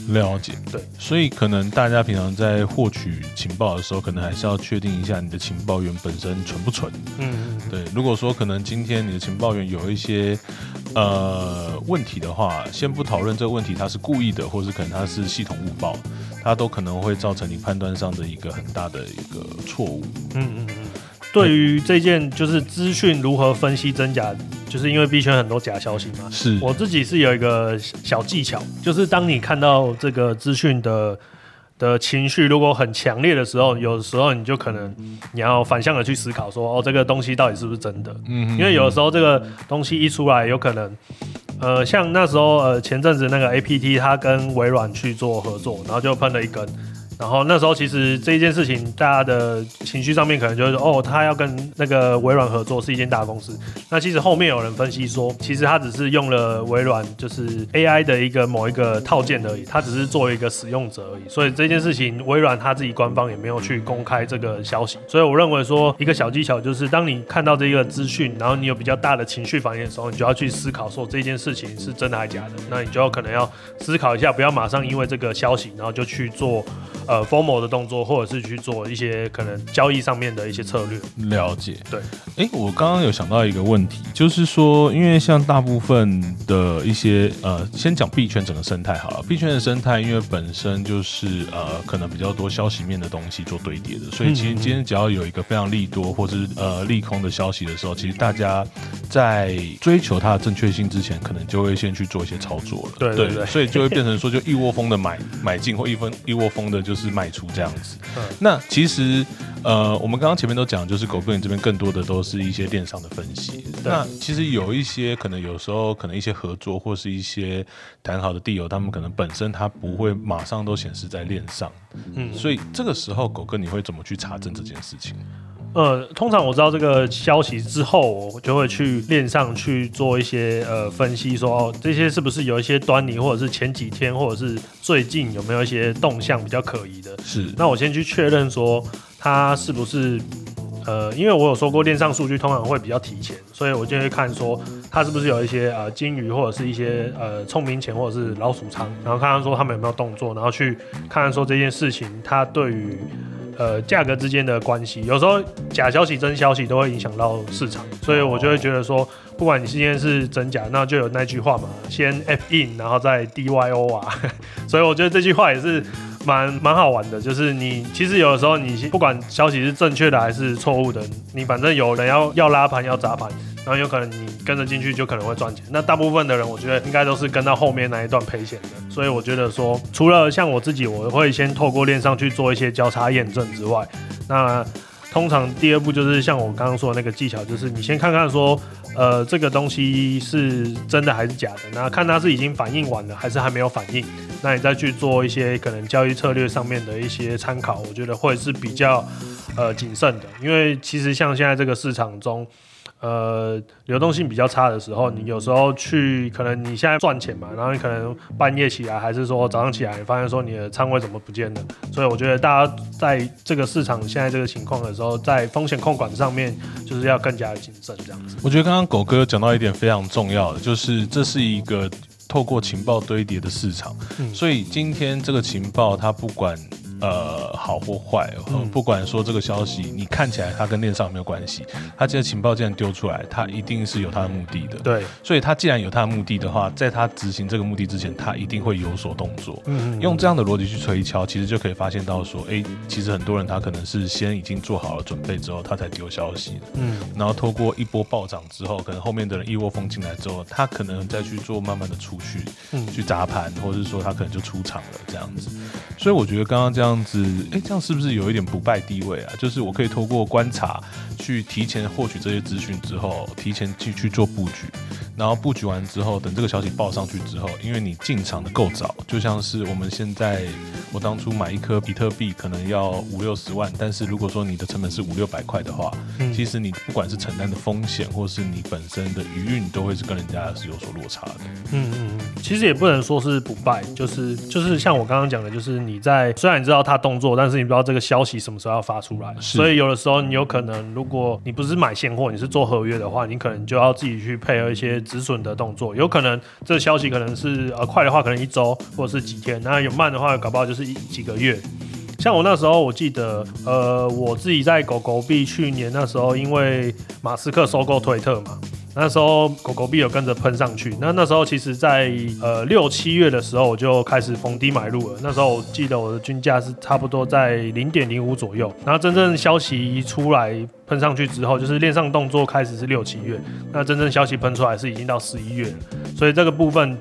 了解，对，所以可能大家平常在获取情报的时候，可能还是要确定一下你的情报员本身纯不纯。嗯，对。如果说可能今天你的情报员有一些呃问题的话，先不讨论这个问题，他是故意的，或是可能他是系统误报，他都可能会造成你判断上的一个很大的一个错误。嗯嗯嗯。对于这件就是资讯如何分析真假，就是因为币圈很多假消息嘛。是我自己是有一个小技巧，就是当你看到这个资讯的的情绪如果很强烈的时候，有时候你就可能你要反向的去思考说，哦，这个东西到底是不是真的？嗯，因为有的时候这个东西一出来，有可能，呃，像那时候呃前阵子那个 A P T 它跟微软去做合作，然后就喷了一根。然后那时候其实这一件事情，大家的情绪上面可能就是哦，他要跟那个微软合作是一间大公司。那其实后面有人分析说，其实他只是用了微软就是 AI 的一个某一个套件而已，他只是作为一个使用者而已。所以这件事情，微软他自己官方也没有去公开这个消息。所以我认为说，一个小技巧就是，当你看到这个资讯，然后你有比较大的情绪反应的时候，你就要去思考说这件事情是真的还是假的。那你就要可能要思考一下，不要马上因为这个消息，然后就去做。呃，formal 的动作，或者是去做一些可能交易上面的一些策略。了解，对。哎，我刚刚有想到一个问题，就是说，因为像大部分的一些呃，先讲币圈整个生态好了。币圈的生态，因为本身就是呃，可能比较多消息面的东西做堆叠的，所以其实今天只要有一个非常利多或者是呃利空的消息的时候，其实大家在追求它的正确性之前，可能就会先去做一些操作了。对对对。所以就会变成说，就一窝蜂的买买进，或一分一窝蜂的就。是卖出这样子，那其实呃，我们刚刚前面都讲，就是狗哥你这边更多的都是一些电商的分析。那其实有一些可能有时候可能一些合作或是一些谈好的地友，他们可能本身他不会马上都显示在链上，嗯，所以这个时候狗哥你会怎么去查证这件事情？呃，通常我知道这个消息之后，我就会去链上去做一些呃分析，说哦这些是不是有一些端倪，或者是前几天或者是最近有没有一些动向比较可疑的。是，那我先去确认说它是不是。呃，因为我有说过，链上数据通常会比较提前，所以我就会看说它是不是有一些呃金鱼或者是一些呃聪明钱或者是老鼠仓，然后看看说他们有没有动作，然后去看看说这件事情它对于呃价格之间的关系，有时候假消息真消息都会影响到市场，所以我就会觉得说，不管你今天是真假，那就有那句话嘛，先 F in，然后再 D Y O 啊，所以我觉得这句话也是。蛮蛮好玩的，就是你其实有的时候你不管消息是正确的还是错误的，你反正有人要要拉盘要砸盘，然后有可能你跟着进去就可能会赚钱。那大部分的人我觉得应该都是跟到后面那一段赔钱的，所以我觉得说除了像我自己，我会先透过链上去做一些交叉验证之外，那通常第二步就是像我刚刚说的那个技巧，就是你先看看说。呃，这个东西是真的还是假的？那看它是已经反应完了，还是还没有反应？那你再去做一些可能交易策略上面的一些参考，我觉得会是比较呃谨慎的，因为其实像现在这个市场中。呃，流动性比较差的时候，你有时候去，可能你现在赚钱嘛，然后你可能半夜起来，还是说早上起来，你发现说你的仓位怎么不见了？所以我觉得大家在这个市场现在这个情况的时候，在风险控管上面，就是要更加的谨慎这样子。我觉得刚刚狗哥讲到一点非常重要的，就是这是一个透过情报堆叠的市场，所以今天这个情报它不管。呃，好或坏，不管说这个消息，你看起来它跟链上没有关系，它这个情报既然丢出来，它一定是有它的目的的。对，所以它既然有它的目的的话，在它执行这个目的之前，它一定会有所动作。嗯，用这样的逻辑去推敲，其实就可以发现到说，哎，其实很多人他可能是先已经做好了准备之后，他才丢消息的。嗯，然后透过一波暴涨之后，可能后面的人一窝蜂进来之后，他可能再去做慢慢的出去，嗯，去砸盘，或者是说他可能就出场了这样子。所以我觉得刚刚这样这样子，哎，这样是不是有一点不败地位啊？就是我可以透过观察，去提前获取这些资讯之后，提前去去做布局。然后布局完之后，等这个消息报上去之后，因为你进场的够早，就像是我们现在，我当初买一颗比特币可能要五六十万，但是如果说你的成本是五六百块的话，其实你不管是承担的风险，或是你本身的余韵，都会是跟人家是有所落差的。嗯嗯嗯，其实也不能说是不败，就是就是像我刚刚讲的，就是你在虽然你知道他动作，但是你不知道这个消息什么时候要发出来，所以有的时候你有可能，如果你不是买现货，你是做合约的话，你可能就要自己去配合一些。止损的动作，有可能这个消息可能是呃快的话，可能一周或者是几天；那有慢的话，搞不好就是一几个月。像我那时候，我记得呃我自己在狗狗币去年那时候，因为马斯克收购推特嘛。那时候狗狗币有跟着喷上去，那那时候其实，在呃六七月的时候，我就开始逢低买入了。那时候我记得我的均价是差不多在零点零五左右。然后真正消息一出来喷上去之后，就是链上动作开始是六七月，那真正消息喷出来是已经到十一月了。所以这个部分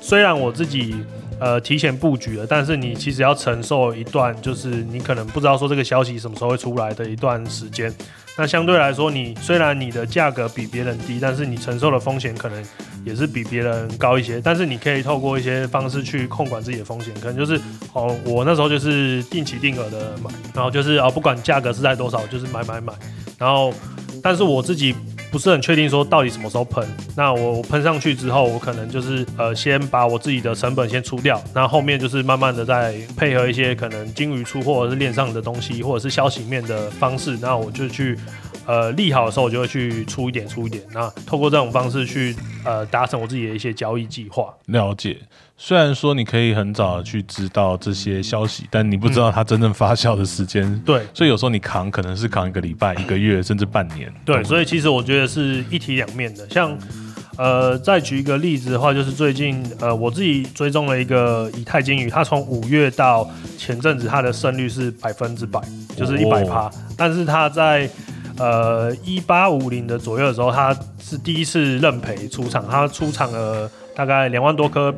虽然我自己呃提前布局了，但是你其实要承受一段就是你可能不知道说这个消息什么时候会出来的一段时间。那相对来说，你虽然你的价格比别人低，但是你承受的风险可能也是比别人高一些。但是你可以透过一些方式去控管自己的风险，可能就是哦，我那时候就是定期定额的买，然后就是啊，不管价格是在多少，就是买买买。然后，但是我自己。不是很确定说到底什么时候喷，那我喷上去之后，我可能就是呃先把我自己的成本先出掉，那后面就是慢慢的再配合一些可能金鱼出或者是链上的东西，或者是消息面的方式，那我就去。呃，利好的时候我就会去出一点，出一点。那透过这种方式去呃达成我自己的一些交易计划。了解，虽然说你可以很早去知道这些消息，但你不知道它真正发酵的时间。对，所以有时候你扛可能是扛一个礼拜、一个月，甚至半年。对，所以其实我觉得是一体两面的。像呃，再举一个例子的话，就是最近呃我自己追踪了一个以太金鱼，它从五月到前阵子它的胜率是百分之百，就是一百趴，但是它在呃，一八五零的左右的时候，他是第一次认赔出场，他出场了大概两万多颗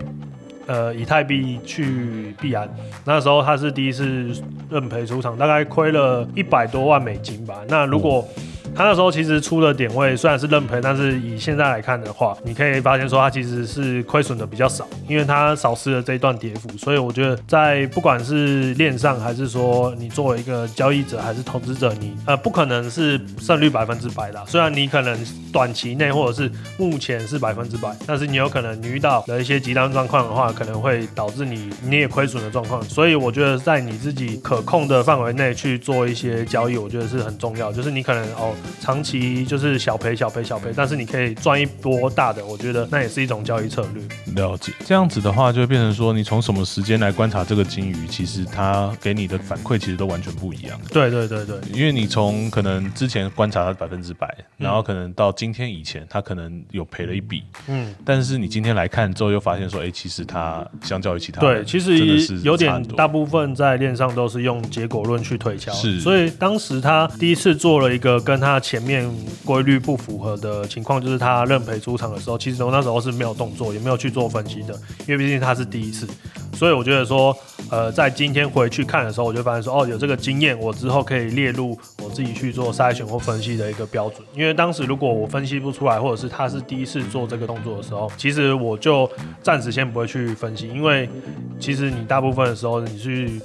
呃以太币去币安，那时候他是第一次认赔出场，大概亏了一百多万美金吧。那如果他那时候其实出的点位虽然是认赔，但是以现在来看的话，你可以发现说他其实是亏损的比较少，因为他少失了这一段跌幅。所以我觉得在不管是链上还是说你作为一个交易者还是投资者，你呃不可能是胜率百分之百的。虽然你可能短期内或者是目前是百分之百，但是你有可能你遇到的一些极端状况的话，可能会导致你你也亏损的状况。所以我觉得在你自己可控的范围内去做一些交易，我觉得是很重要。就是你可能哦长期就是小赔小赔小赔，但是你可以赚一波大的，我觉得那也是一种交易策略。了解，这样子的话就会变成说，你从什么时间来观察这个金鱼，其实它给你的反馈其实都完全不一样。对对对对，因为你从可能之前观察它百分之百，然后可能到今天以前，它可能有赔了一笔，嗯，但是你今天来看之后，又发现说，哎，其实它相较于其他，对，其实有点大部分在链上都是用结果论去推敲，是，所以当时他第一次做了一个跟他那前面规律不符合的情况，就是他认赔出场的时候，其实我那时候是没有动作，也没有去做分析的，因为毕竟他是第一次，所以我觉得说，呃，在今天回去看的时候，我就发现说，哦，有这个经验，我之后可以列入我自己去做筛选或分析的一个标准。因为当时如果我分析不出来，或者是他是第一次做这个动作的时候，其实我就暂时先不会去分析，因为其实你大部分的时候你去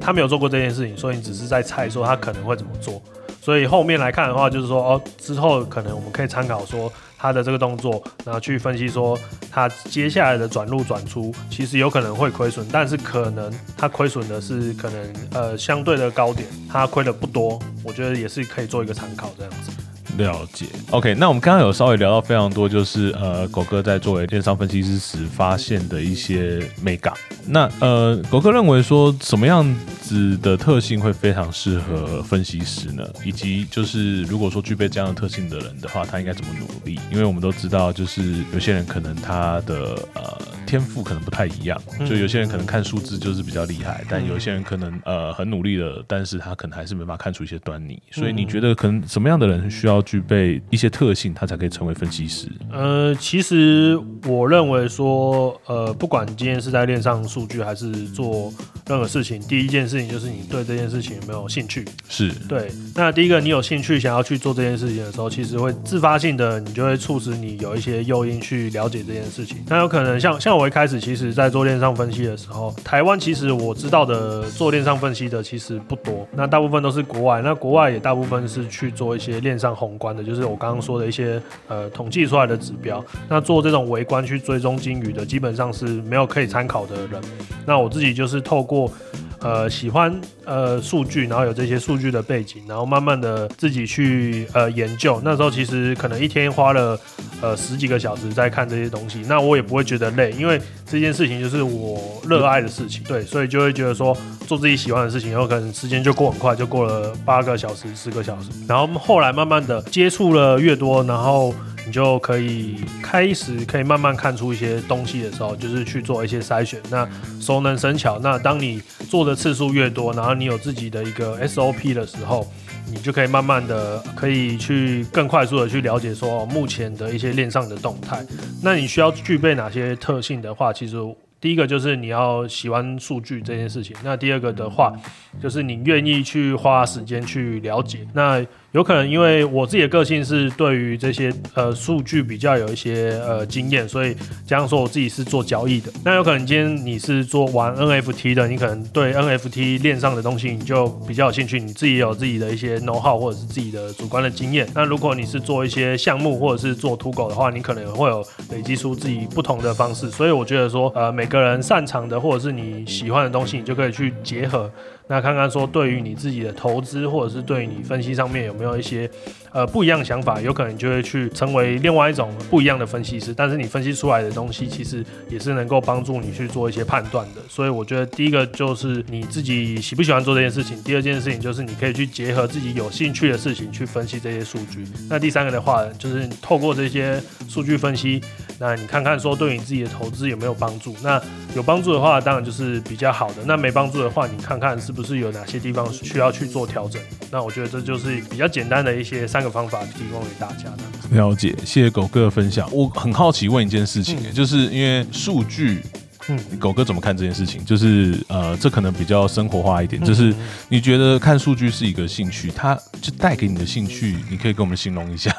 他没有做过这件事情，所以你只是在猜说他可能会怎么做。所以后面来看的话，就是说哦，之后可能我们可以参考说他的这个动作，然后去分析说他接下来的转入转出，其实有可能会亏损，但是可能他亏损的是可能呃相对的高点，他亏的不多，我觉得也是可以做一个参考这样子。了解，OK，那我们刚刚有稍微聊到非常多，就是呃，狗哥在作为电商分析师时发现的一些美感。那呃，狗哥认为说什么样子的特性会非常适合分析师呢？以及就是如果说具备这样的特性的人的话，他应该怎么努力？因为我们都知道，就是有些人可能他的呃天赋可能不太一样，就有些人可能看数字就是比较厉害，但有些人可能呃很努力的，但是他可能还是没办法看出一些端倪。所以你觉得可能什么样的人需要？具备一些特性，他才可以成为分析师。呃，其实我认为说，呃，不管今天是在链上数据，还是做任何事情，第一件事情就是你对这件事情有没有兴趣。是对。那第一个，你有兴趣想要去做这件事情的时候，其实会自发性的，你就会促使你有一些诱因去了解这件事情。那有可能像像我一开始，其实在做链上分析的时候，台湾其实我知道的做链上分析的其实不多，那大部分都是国外。那国外也大部分是去做一些链上宏观的就是我刚刚说的一些呃统计出来的指标，那做这种围观去追踪金鱼的，基本上是没有可以参考的人。那我自己就是透过呃喜欢呃数据，然后有这些数据的背景，然后慢慢的自己去呃研究。那时候其实可能一天花了呃十几个小时在看这些东西，那我也不会觉得累，因为这件事情就是我热爱的事情，对，所以就会觉得说。做自己喜欢的事情，有可能时间就过很快，就过了八个小时、十个小时。然后后来慢慢的接触了越多，然后你就可以开始可以慢慢看出一些东西的时候，就是去做一些筛选。那熟能生巧。那当你做的次数越多，然后你有自己的一个 SOP 的时候，你就可以慢慢的可以去更快速的去了解说目前的一些链上的动态。那你需要具备哪些特性的话，其实。第一个就是你要喜欢数据这件事情，那第二个的话，就是你愿意去花时间去了解那。有可能因为我自己的个性是对于这些呃数据比较有一些呃经验，所以这样说我自己是做交易的。那有可能今天你是做玩 NFT 的，你可能对 NFT 链上的东西你就比较有兴趣，你自己有自己的一些 know how 或者是自己的主观的经验。那如果你是做一些项目或者是做土狗的话，你可能会有累积出自己不同的方式。所以我觉得说呃每个人擅长的或者是你喜欢的东西，你就可以去结合。那看看说，对于你自己的投资，或者是对于你分析上面有没有一些呃不一样的想法，有可能就会去成为另外一种不一样的分析师。但是你分析出来的东西，其实也是能够帮助你去做一些判断的。所以我觉得第一个就是你自己喜不喜欢做这件事情，第二件事情就是你可以去结合自己有兴趣的事情去分析这些数据。那第三个的话，就是透过这些数据分析，那你看看说对你自己的投资有没有帮助。那有帮助的话，当然就是比较好的。那没帮助的话，你看看是不是有哪些地方需要去做调整。那我觉得这就是比较简单的一些三个方法，提供给大家的。了解，谢谢狗哥的分享。我很好奇问一件事情，就是因为数据嗯，狗哥怎么看这件事情？就是呃，这可能比较生活化一点，就是你觉得看数据是一个兴趣，它就带给你的兴趣，你可以跟我们形容一下。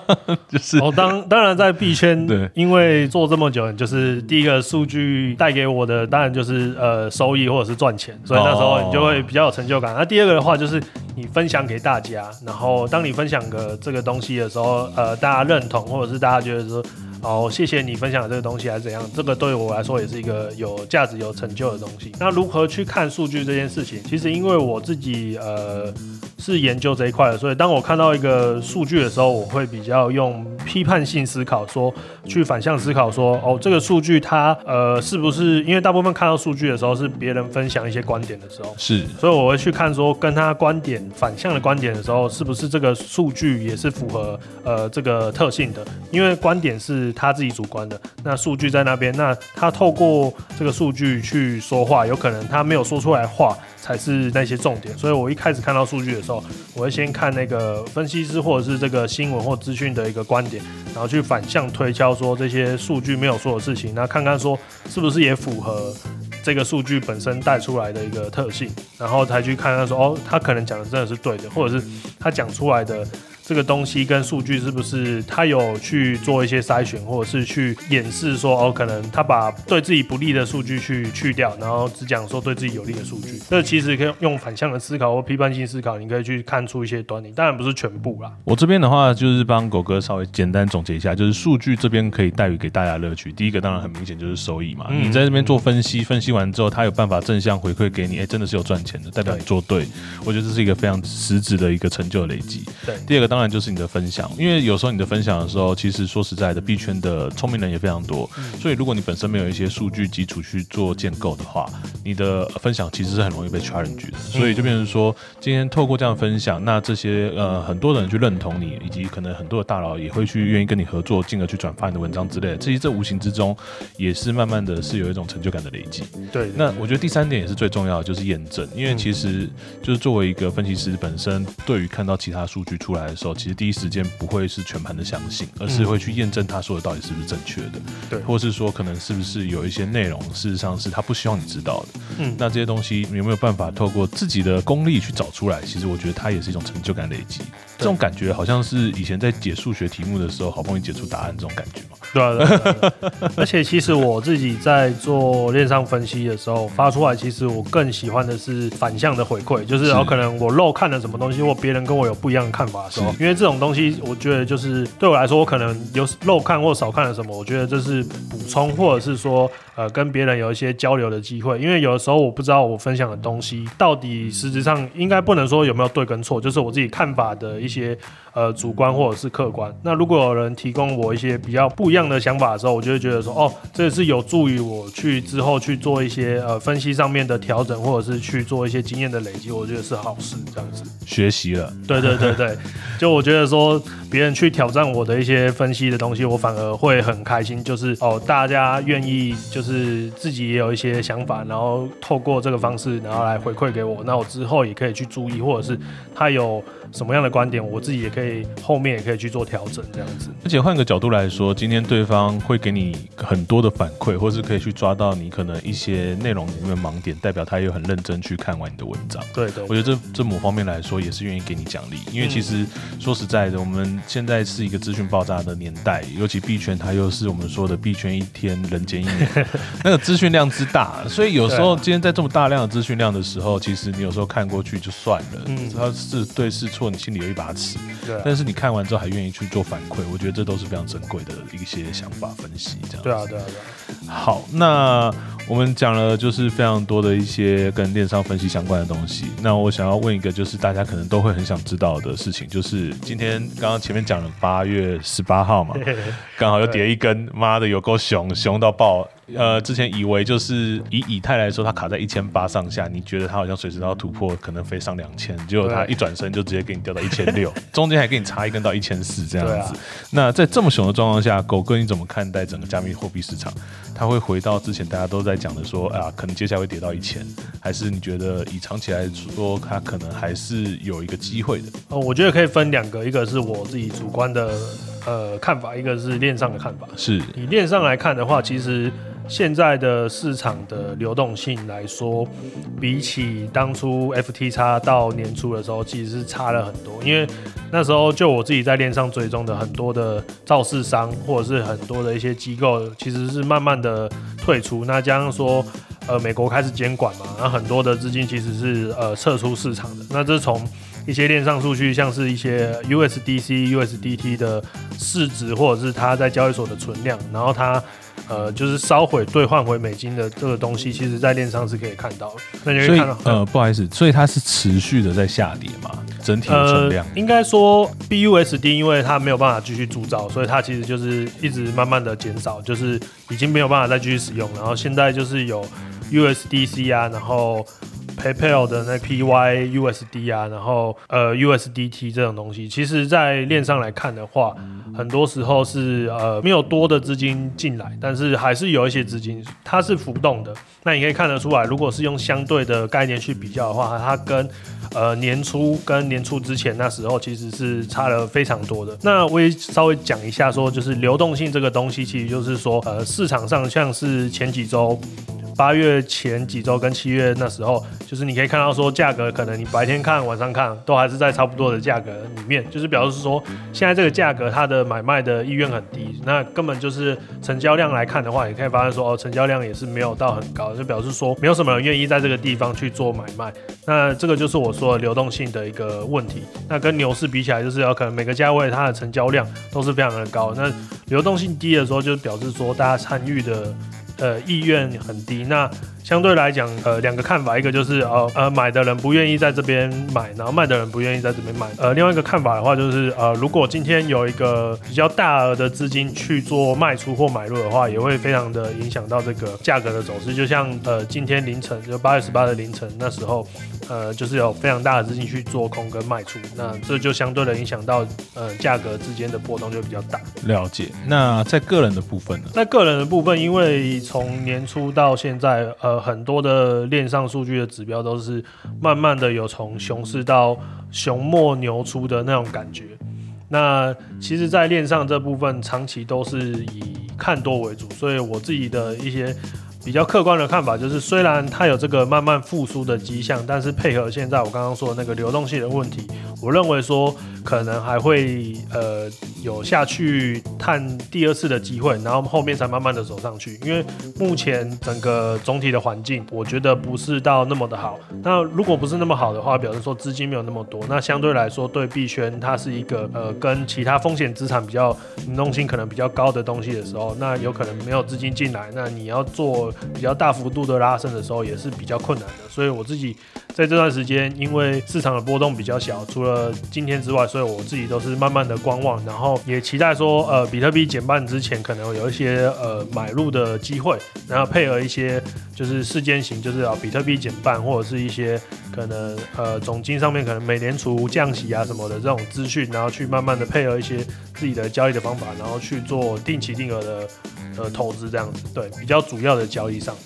就是哦，当当然在币圈，对，因为做这么久，就是第一个数据带给我的，当然就是呃收益或者是赚钱，所以那时候你就会比较有成就感。那第二个的话，就是你分享给大家，然后当你分享个这个东西的时候，呃，大家认同或者是大家觉得说。好，谢谢你分享的这个东西还是怎样？这个对我来说也是一个有价值、有成就的东西。那如何去看数据这件事情？其实因为我自己呃是研究这一块的，所以当我看到一个数据的时候，我会比较用批判性思考，说去反向思考，说哦这个数据它呃是不是？因为大部分看到数据的时候是别人分享一些观点的时候，是，所以我会去看说跟他观点反向的观点的时候，是不是这个数据也是符合呃这个特性的？因为观点是。他自己主观的，那数据在那边，那他透过这个数据去说话，有可能他没有说出来话才是那些重点。所以我一开始看到数据的时候，我会先看那个分析师或者是这个新闻或资讯的一个观点，然后去反向推敲说这些数据没有说的事情，那看看说是不是也符合这个数据本身带出来的一个特性，然后才去看看说哦，他可能讲的真的是对的，或者是他讲出来的。这个东西跟数据是不是他有去做一些筛选，或者是去演示说哦，可能他把对自己不利的数据去去掉，然后只讲说对自己有利的数据。这其实可以用反向的思考或批判性思考，你可以去看出一些端倪。当然不是全部啦。我这边的话就是帮狗哥稍微简单总结一下，就是数据这边可以带予给大家乐趣。第一个当然很明显就是收益嘛，你在这边做分析，分析完之后他有办法正向回馈给你，哎，真的是有赚钱的，代表你做对。我觉得这是一个非常实质的一个成就累积。对，第二个当然就是你的分享。因为有时候你的分享的时候，其实说实在的，币圈的聪明人也非常多，所以如果你本身没有一些数据基础去做建构的话，你的分享其实是很容易被 challenge 的。所以就变成说，今天透过这样分享，那这些呃很多人去认同你，以及可能很多的大佬也会去愿意跟你合作，进而去转发你的文章之类的。其实这无形之中也是慢慢的是有一种成就感的累积。对，那我觉得第三点也是最重要的，就是验证。因为其实就是作为一个分析师本身，对于看到其他数据出来的时候，其实第一时间不会是全盘的相信，而是会去验证他说的到底是不是正确的，对，或是说可能是不是有一些内容，事实上是他不希望你知道的。嗯，那这些东西有没有办法透过自己的功力去找出来？其实我觉得它也是一种成就感累积。这种感觉好像是以前在解数学题目的时候，好不容易解出答案这种感觉嘛。对啊，而且其实我自己在做链上分析的时候，发出来其实我更喜欢的是反向的回馈，就是有可能我漏看了什么东西，或别人跟我有不一样的看法的时候，因为这种东西，我觉得就是对我来说，我可能有漏看或少看了什么，我觉得这是补充，或者是说。呃，跟别人有一些交流的机会，因为有的时候我不知道我分享的东西到底实质上应该不能说有没有对跟错，就是我自己看法的一些呃主观或者是客观。那如果有人提供我一些比较不一样的想法的时候，我就会觉得说，哦，这也是有助于我去之后去做一些呃分析上面的调整，或者是去做一些经验的累积，我觉得是好事。这样子学习了，对对对对，就我觉得说别人去挑战我的一些分析的东西，我反而会很开心，就是哦，大家愿意就是。是自己也有一些想法，然后透过这个方式，然后来回馈给我，那我之后也可以去注意，或者是他有。什么样的观点，我自己也可以后面也可以去做调整，这样子。而且换个角度来说，今天对方会给你很多的反馈，或是可以去抓到你可能一些内容里面盲点，代表他也很认真去看完你的文章。对对，我觉得这这某方面来说也是愿意给你奖励，因为其实说实在的，我们现在是一个资讯爆炸的年代，尤其币圈它又是我们说的币圈一天人间一年，那个资讯量之大，所以有时候今天在这么大量的资讯量的时候，其实你有时候看过去就算了，嗯，他是对是。错，你心里有一把尺，对。但是你看完之后还愿意去做反馈，我觉得这都是非常珍贵的一些想法分析，这样。对啊，对啊，对。好，那我们讲了就是非常多的一些跟电商分析相关的东西。那我想要问一个，就是大家可能都会很想知道的事情，就是今天刚刚前面讲了八月十八号嘛，刚好又叠一根，妈的有够熊，熊到爆。呃，之前以为就是以以太来说，它卡在一千八上下，你觉得它好像随时都要突破，可能飞上两千，结果它一转身就直接给你掉到一千六，中间还给你插一根到一千四这样子。那在这么熊的状况下，狗哥你怎么看待整个加密货币市场？它会回到之前大家都在讲的说啊，可能接下来会跌到一千，还是你觉得以长期来说，它可能还是有一个机会的？哦，我觉得可以分两个，一个是我自己主观的。呃看法，一个是链上的看法。是以链上来看的话，其实现在的市场的流动性来说，比起当初 F T X 到年初的时候，其实是差了很多。因为那时候就我自己在链上追踪的很多的造市商，或者是很多的一些机构，其实是慢慢的退出。那加上说，呃，美国开始监管嘛，那很多的资金其实是呃撤出市场的。那这从一些链上数据，像是一些 USDC、USDT 的市值，或者是它在交易所的存量，然后它呃就是烧毁兑换回美金的这个东西，其实在链上是可以看到的。那你可以看到，呃，不好意思，所以它是持续的在下跌嘛？整体的存量，应该说 BUSD 因为它没有办法继续铸造，所以它其实就是一直慢慢的减少，就是已经没有办法再继续使用。然后现在就是有 USDC 啊，然后 PayPal 的那 PYUSD 啊，然后呃 USDT 这种东西，其实在链上来看的话，很多时候是呃没有多的资金进来，但是还是有一些资金，它是浮动的。那你可以看得出来，如果是用相对的概念去比较的话，它跟呃年初跟年初之前那时候其实是差了非常多的。那我也稍微讲一下，说就是流动性这个东西，其实就是说呃市场上像是前几周。八月前几周跟七月那时候，就是你可以看到说价格可能你白天看晚上看都还是在差不多的价格里面，就是表示说现在这个价格它的买卖的意愿很低，那根本就是成交量来看的话，也可以发现说哦成交量也是没有到很高，就表示说没有什么人愿意在这个地方去做买卖。那这个就是我说的流动性的一个问题。那跟牛市比起来，就是有可能每个价位它的成交量都是非常的高，那流动性低的时候，就表示说大家参与的。呃，意愿很低。那相对来讲，呃，两个看法，一个就是呃呃，买的人不愿意在这边买，然后卖的人不愿意在这边买。呃，另外一个看法的话，就是呃，如果今天有一个比较大额的资金去做卖出或买入的话，也会非常的影响到这个价格的走势。就像呃，今天凌晨就八月十八的凌晨那时候，呃，就是有非常大的资金去做空跟卖出，那这就相对的影响到呃价格之间的波动就比较大。了解。那在个人的部分呢？在个人的部分，因为从年初到现在，呃，很多的链上数据的指标都是慢慢的有从熊市到熊末牛出的那种感觉。那其实，在链上这部分长期都是以看多为主，所以我自己的一些比较客观的看法就是，虽然它有这个慢慢复苏的迹象，但是配合现在我刚刚说的那个流动性的问题，我认为说。可能还会呃有下去探第二次的机会，然后后面才慢慢的走上去。因为目前整个总体的环境，我觉得不是到那么的好。那如果不是那么好的话，表示说资金没有那么多，那相对来说对币圈它是一个呃跟其他风险资产比较流动性可能比较高的东西的时候，那有可能没有资金进来，那你要做比较大幅度的拉升的时候也是比较困难的。所以我自己在这段时间，因为市场的波动比较小，除了今天之外，所以我自己都是慢慢的观望，然后也期待说，呃，比特币减半之前可能有一些呃买入的机会，然后配合一些就是事件型，就是啊比特币减半或者是一些可能呃总金上面可能美联储降息啊什么的这种资讯，然后去慢慢的配合一些自己的交易的方法，然后去做定期定额的呃投资这样子，对，比较主要的交易上。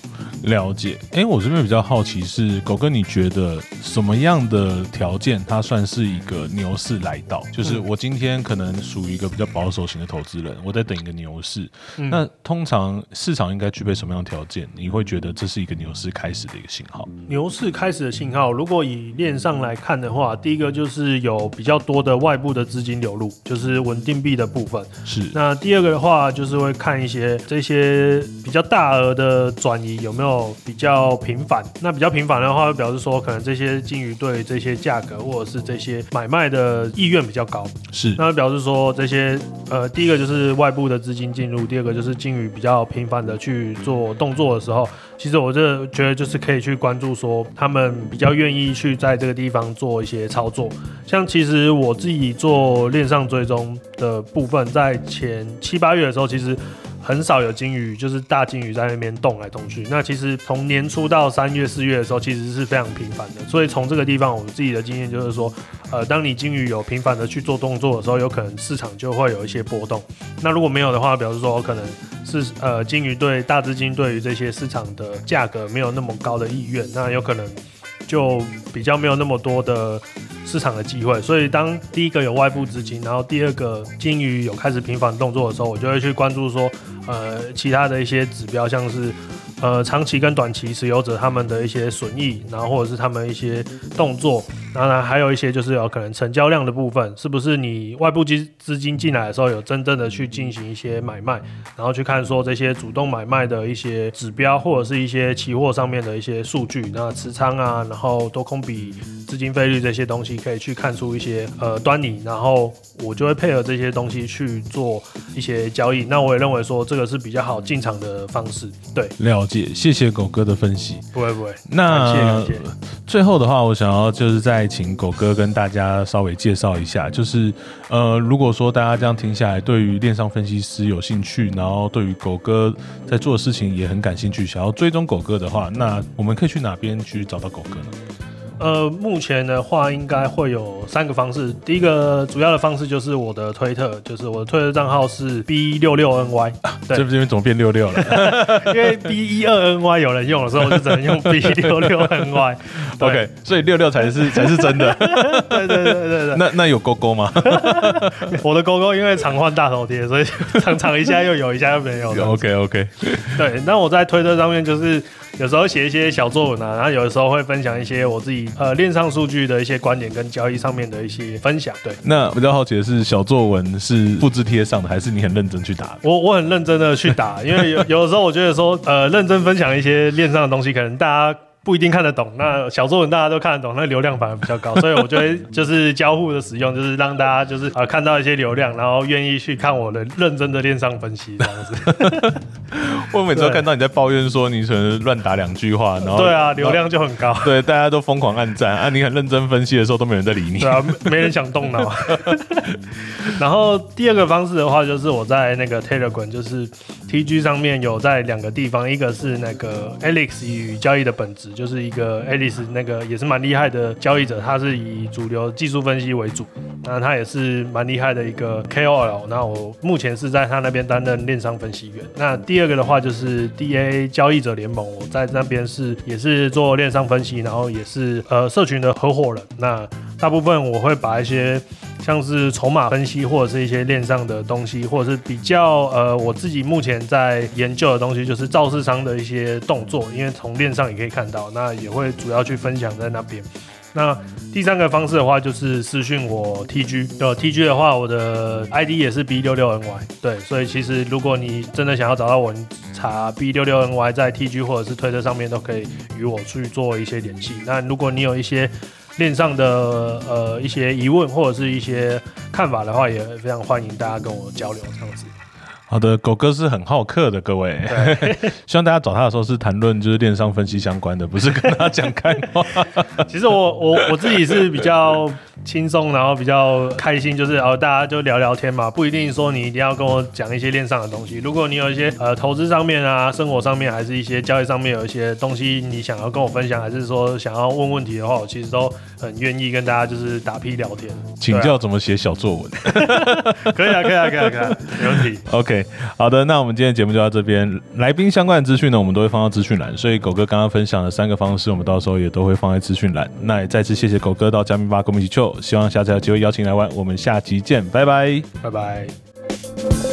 了解，哎，我这边比较好奇是狗哥，你觉得什么样的条件它算是一个牛市来到？就是我今天可能属于一个比较保守型的投资人，我在等一个牛市。那通常市场应该具备什么样的条件？你会觉得这是一个牛市开始的一个信号？牛市开始的信号，如果以链上来看的话，第一个就是有比较多的外部的资金流入，就是稳定币的部分。是。那第二个的话，就是会看一些这些比较大额的转移有没有。比较频繁，那比较频繁的话，表示说可能这些金鱼对这些价格或者是这些买卖的意愿比较高，是。那表示说这些呃，第一个就是外部的资金进入，第二个就是金鱼比较频繁的去做动作的时候，其实我这觉得就是可以去关注说他们比较愿意去在这个地方做一些操作。像其实我自己做链上追踪的部分，在前七八月的时候，其实。很少有金鱼，就是大金鱼在那边动来动去。那其实从年初到三月、四月的时候，其实是非常频繁的。所以从这个地方，我们自己的经验就是说，呃，当你金鱼有频繁的去做动作的时候，有可能市场就会有一些波动。那如果没有的话，表示说可能是呃金鱼对大资金对于这些市场的价格没有那么高的意愿，那有可能就比较没有那么多的。市场的机会。所以当第一个有外部资金，然后第二个金鱼有开始频繁动作的时候，我就会去关注说，呃，其他的一些指标，像是。呃，长期跟短期持有者他们的一些损益，然后或者是他们一些动作，当然还有一些就是有可能成交量的部分，是不是你外部资资金进来的时候有真正的去进行一些买卖，然后去看说这些主动买卖的一些指标，或者是一些期货上面的一些数据，那持仓啊，然后多空比、资金费率这些东西，可以去看出一些呃端倪，然后我就会配合这些东西去做一些交易。那我也认为说这个是比较好进场的方式，对，了。谢谢狗哥的分析，不会不会。那最后的话，我想要就是再请狗哥跟大家稍微介绍一下，就是呃，如果说大家这样听下来，对于电商分析师有兴趣，然后对于狗哥在做的事情也很感兴趣，想要追踪狗哥的话，那我们可以去哪边去找到狗哥呢？呃，目前的话应该会有三个方式。第一个主要的方式就是我的推特，就是我的推特账号是 B 六六 NY。对，这边怎么变六六了？因为 B 一二 NY 有人用的时候，我就只能用 B 六六 NY。OK，所以六六才是才是真的。对对对对对。那那有勾勾吗？我的勾勾因为常换大头贴，所以常常一下又有一下又没有。OK OK。对，那我在推特上面就是。有时候写一些小作文啊，然后有的时候会分享一些我自己呃链上数据的一些观点跟交易上面的一些分享。对，那比较好奇的是，小作文是复制贴上的，还是你很认真去打？我我很认真的去打，因为有有的时候我觉得说，呃，认真分享一些链上的东西，可能大家。不一定看得懂，那小作文大家都看得懂，那流量反而比较高，所以我觉得就是交互的使用，就是让大家就是啊看到一些流量，然后愿意去看我的认真的链上分析这样子。我每次都看到你在抱怨说你可能乱打两句话，然后对啊，流量就很高，对，大家都疯狂按赞啊，你很认真分析的时候都没人在理你，对啊，没人想动脑。然后第二个方式的话，就是我在那个 Telegram，就是 TG 上面有在两个地方，一个是那个 Alex 与交易的本质。就是一个 Alice 那个也是蛮厉害的交易者，他是以主流技术分析为主，那他也是蛮厉害的一个 KOL。那我目前是在他那边担任链商分析员。那第二个的话就是 DA 交易者联盟，我在那边是也是做链商分析，然后也是呃社群的合伙人。那大部分我会把一些像是筹码分析或者是一些链上的东西，或者是比较呃我自己目前在研究的东西，就是造市商的一些动作，因为从链上也可以看到，那也会主要去分享在那边。那第三个方式的话，就是私讯我 TG，呃 TG 的话，我的 ID 也是 B 六六 NY，对，所以其实如果你真的想要找到我，查 B 六六 NY 在 TG 或者是推特上面都可以与我去做一些联系。那如果你有一些链上的呃一些疑问或者是一些看法的话，也非常欢迎大家跟我交流这样子。好的，狗哥是很好客的，各位，希望大家找他的时候是谈论就是链上分析相关的，不是跟他讲开话。其实我我我自己是比较。轻松，然后比较开心，就是哦，大家就聊聊天嘛，不一定说你一定要跟我讲一些链上的东西。如果你有一些呃投资上面啊、生活上面，还是一些交易上面有一些东西，你想要跟我分享，还是说想要问问题的话，我其实都很愿意跟大家就是打屁聊天，请教怎么写小作文。可以啊，可以啊，可以啊，可以啊，没问题。OK，好的，那我们今天节目就到这边。来宾相关的资讯呢，我们都会放到资讯栏，所以狗哥刚刚分享的三个方式，我们到时候也都会放在资讯栏。那也再次谢谢狗哥到加密吧跟我们一起 Q，希望下次有机会邀请来玩，我们下集见，拜拜，拜拜。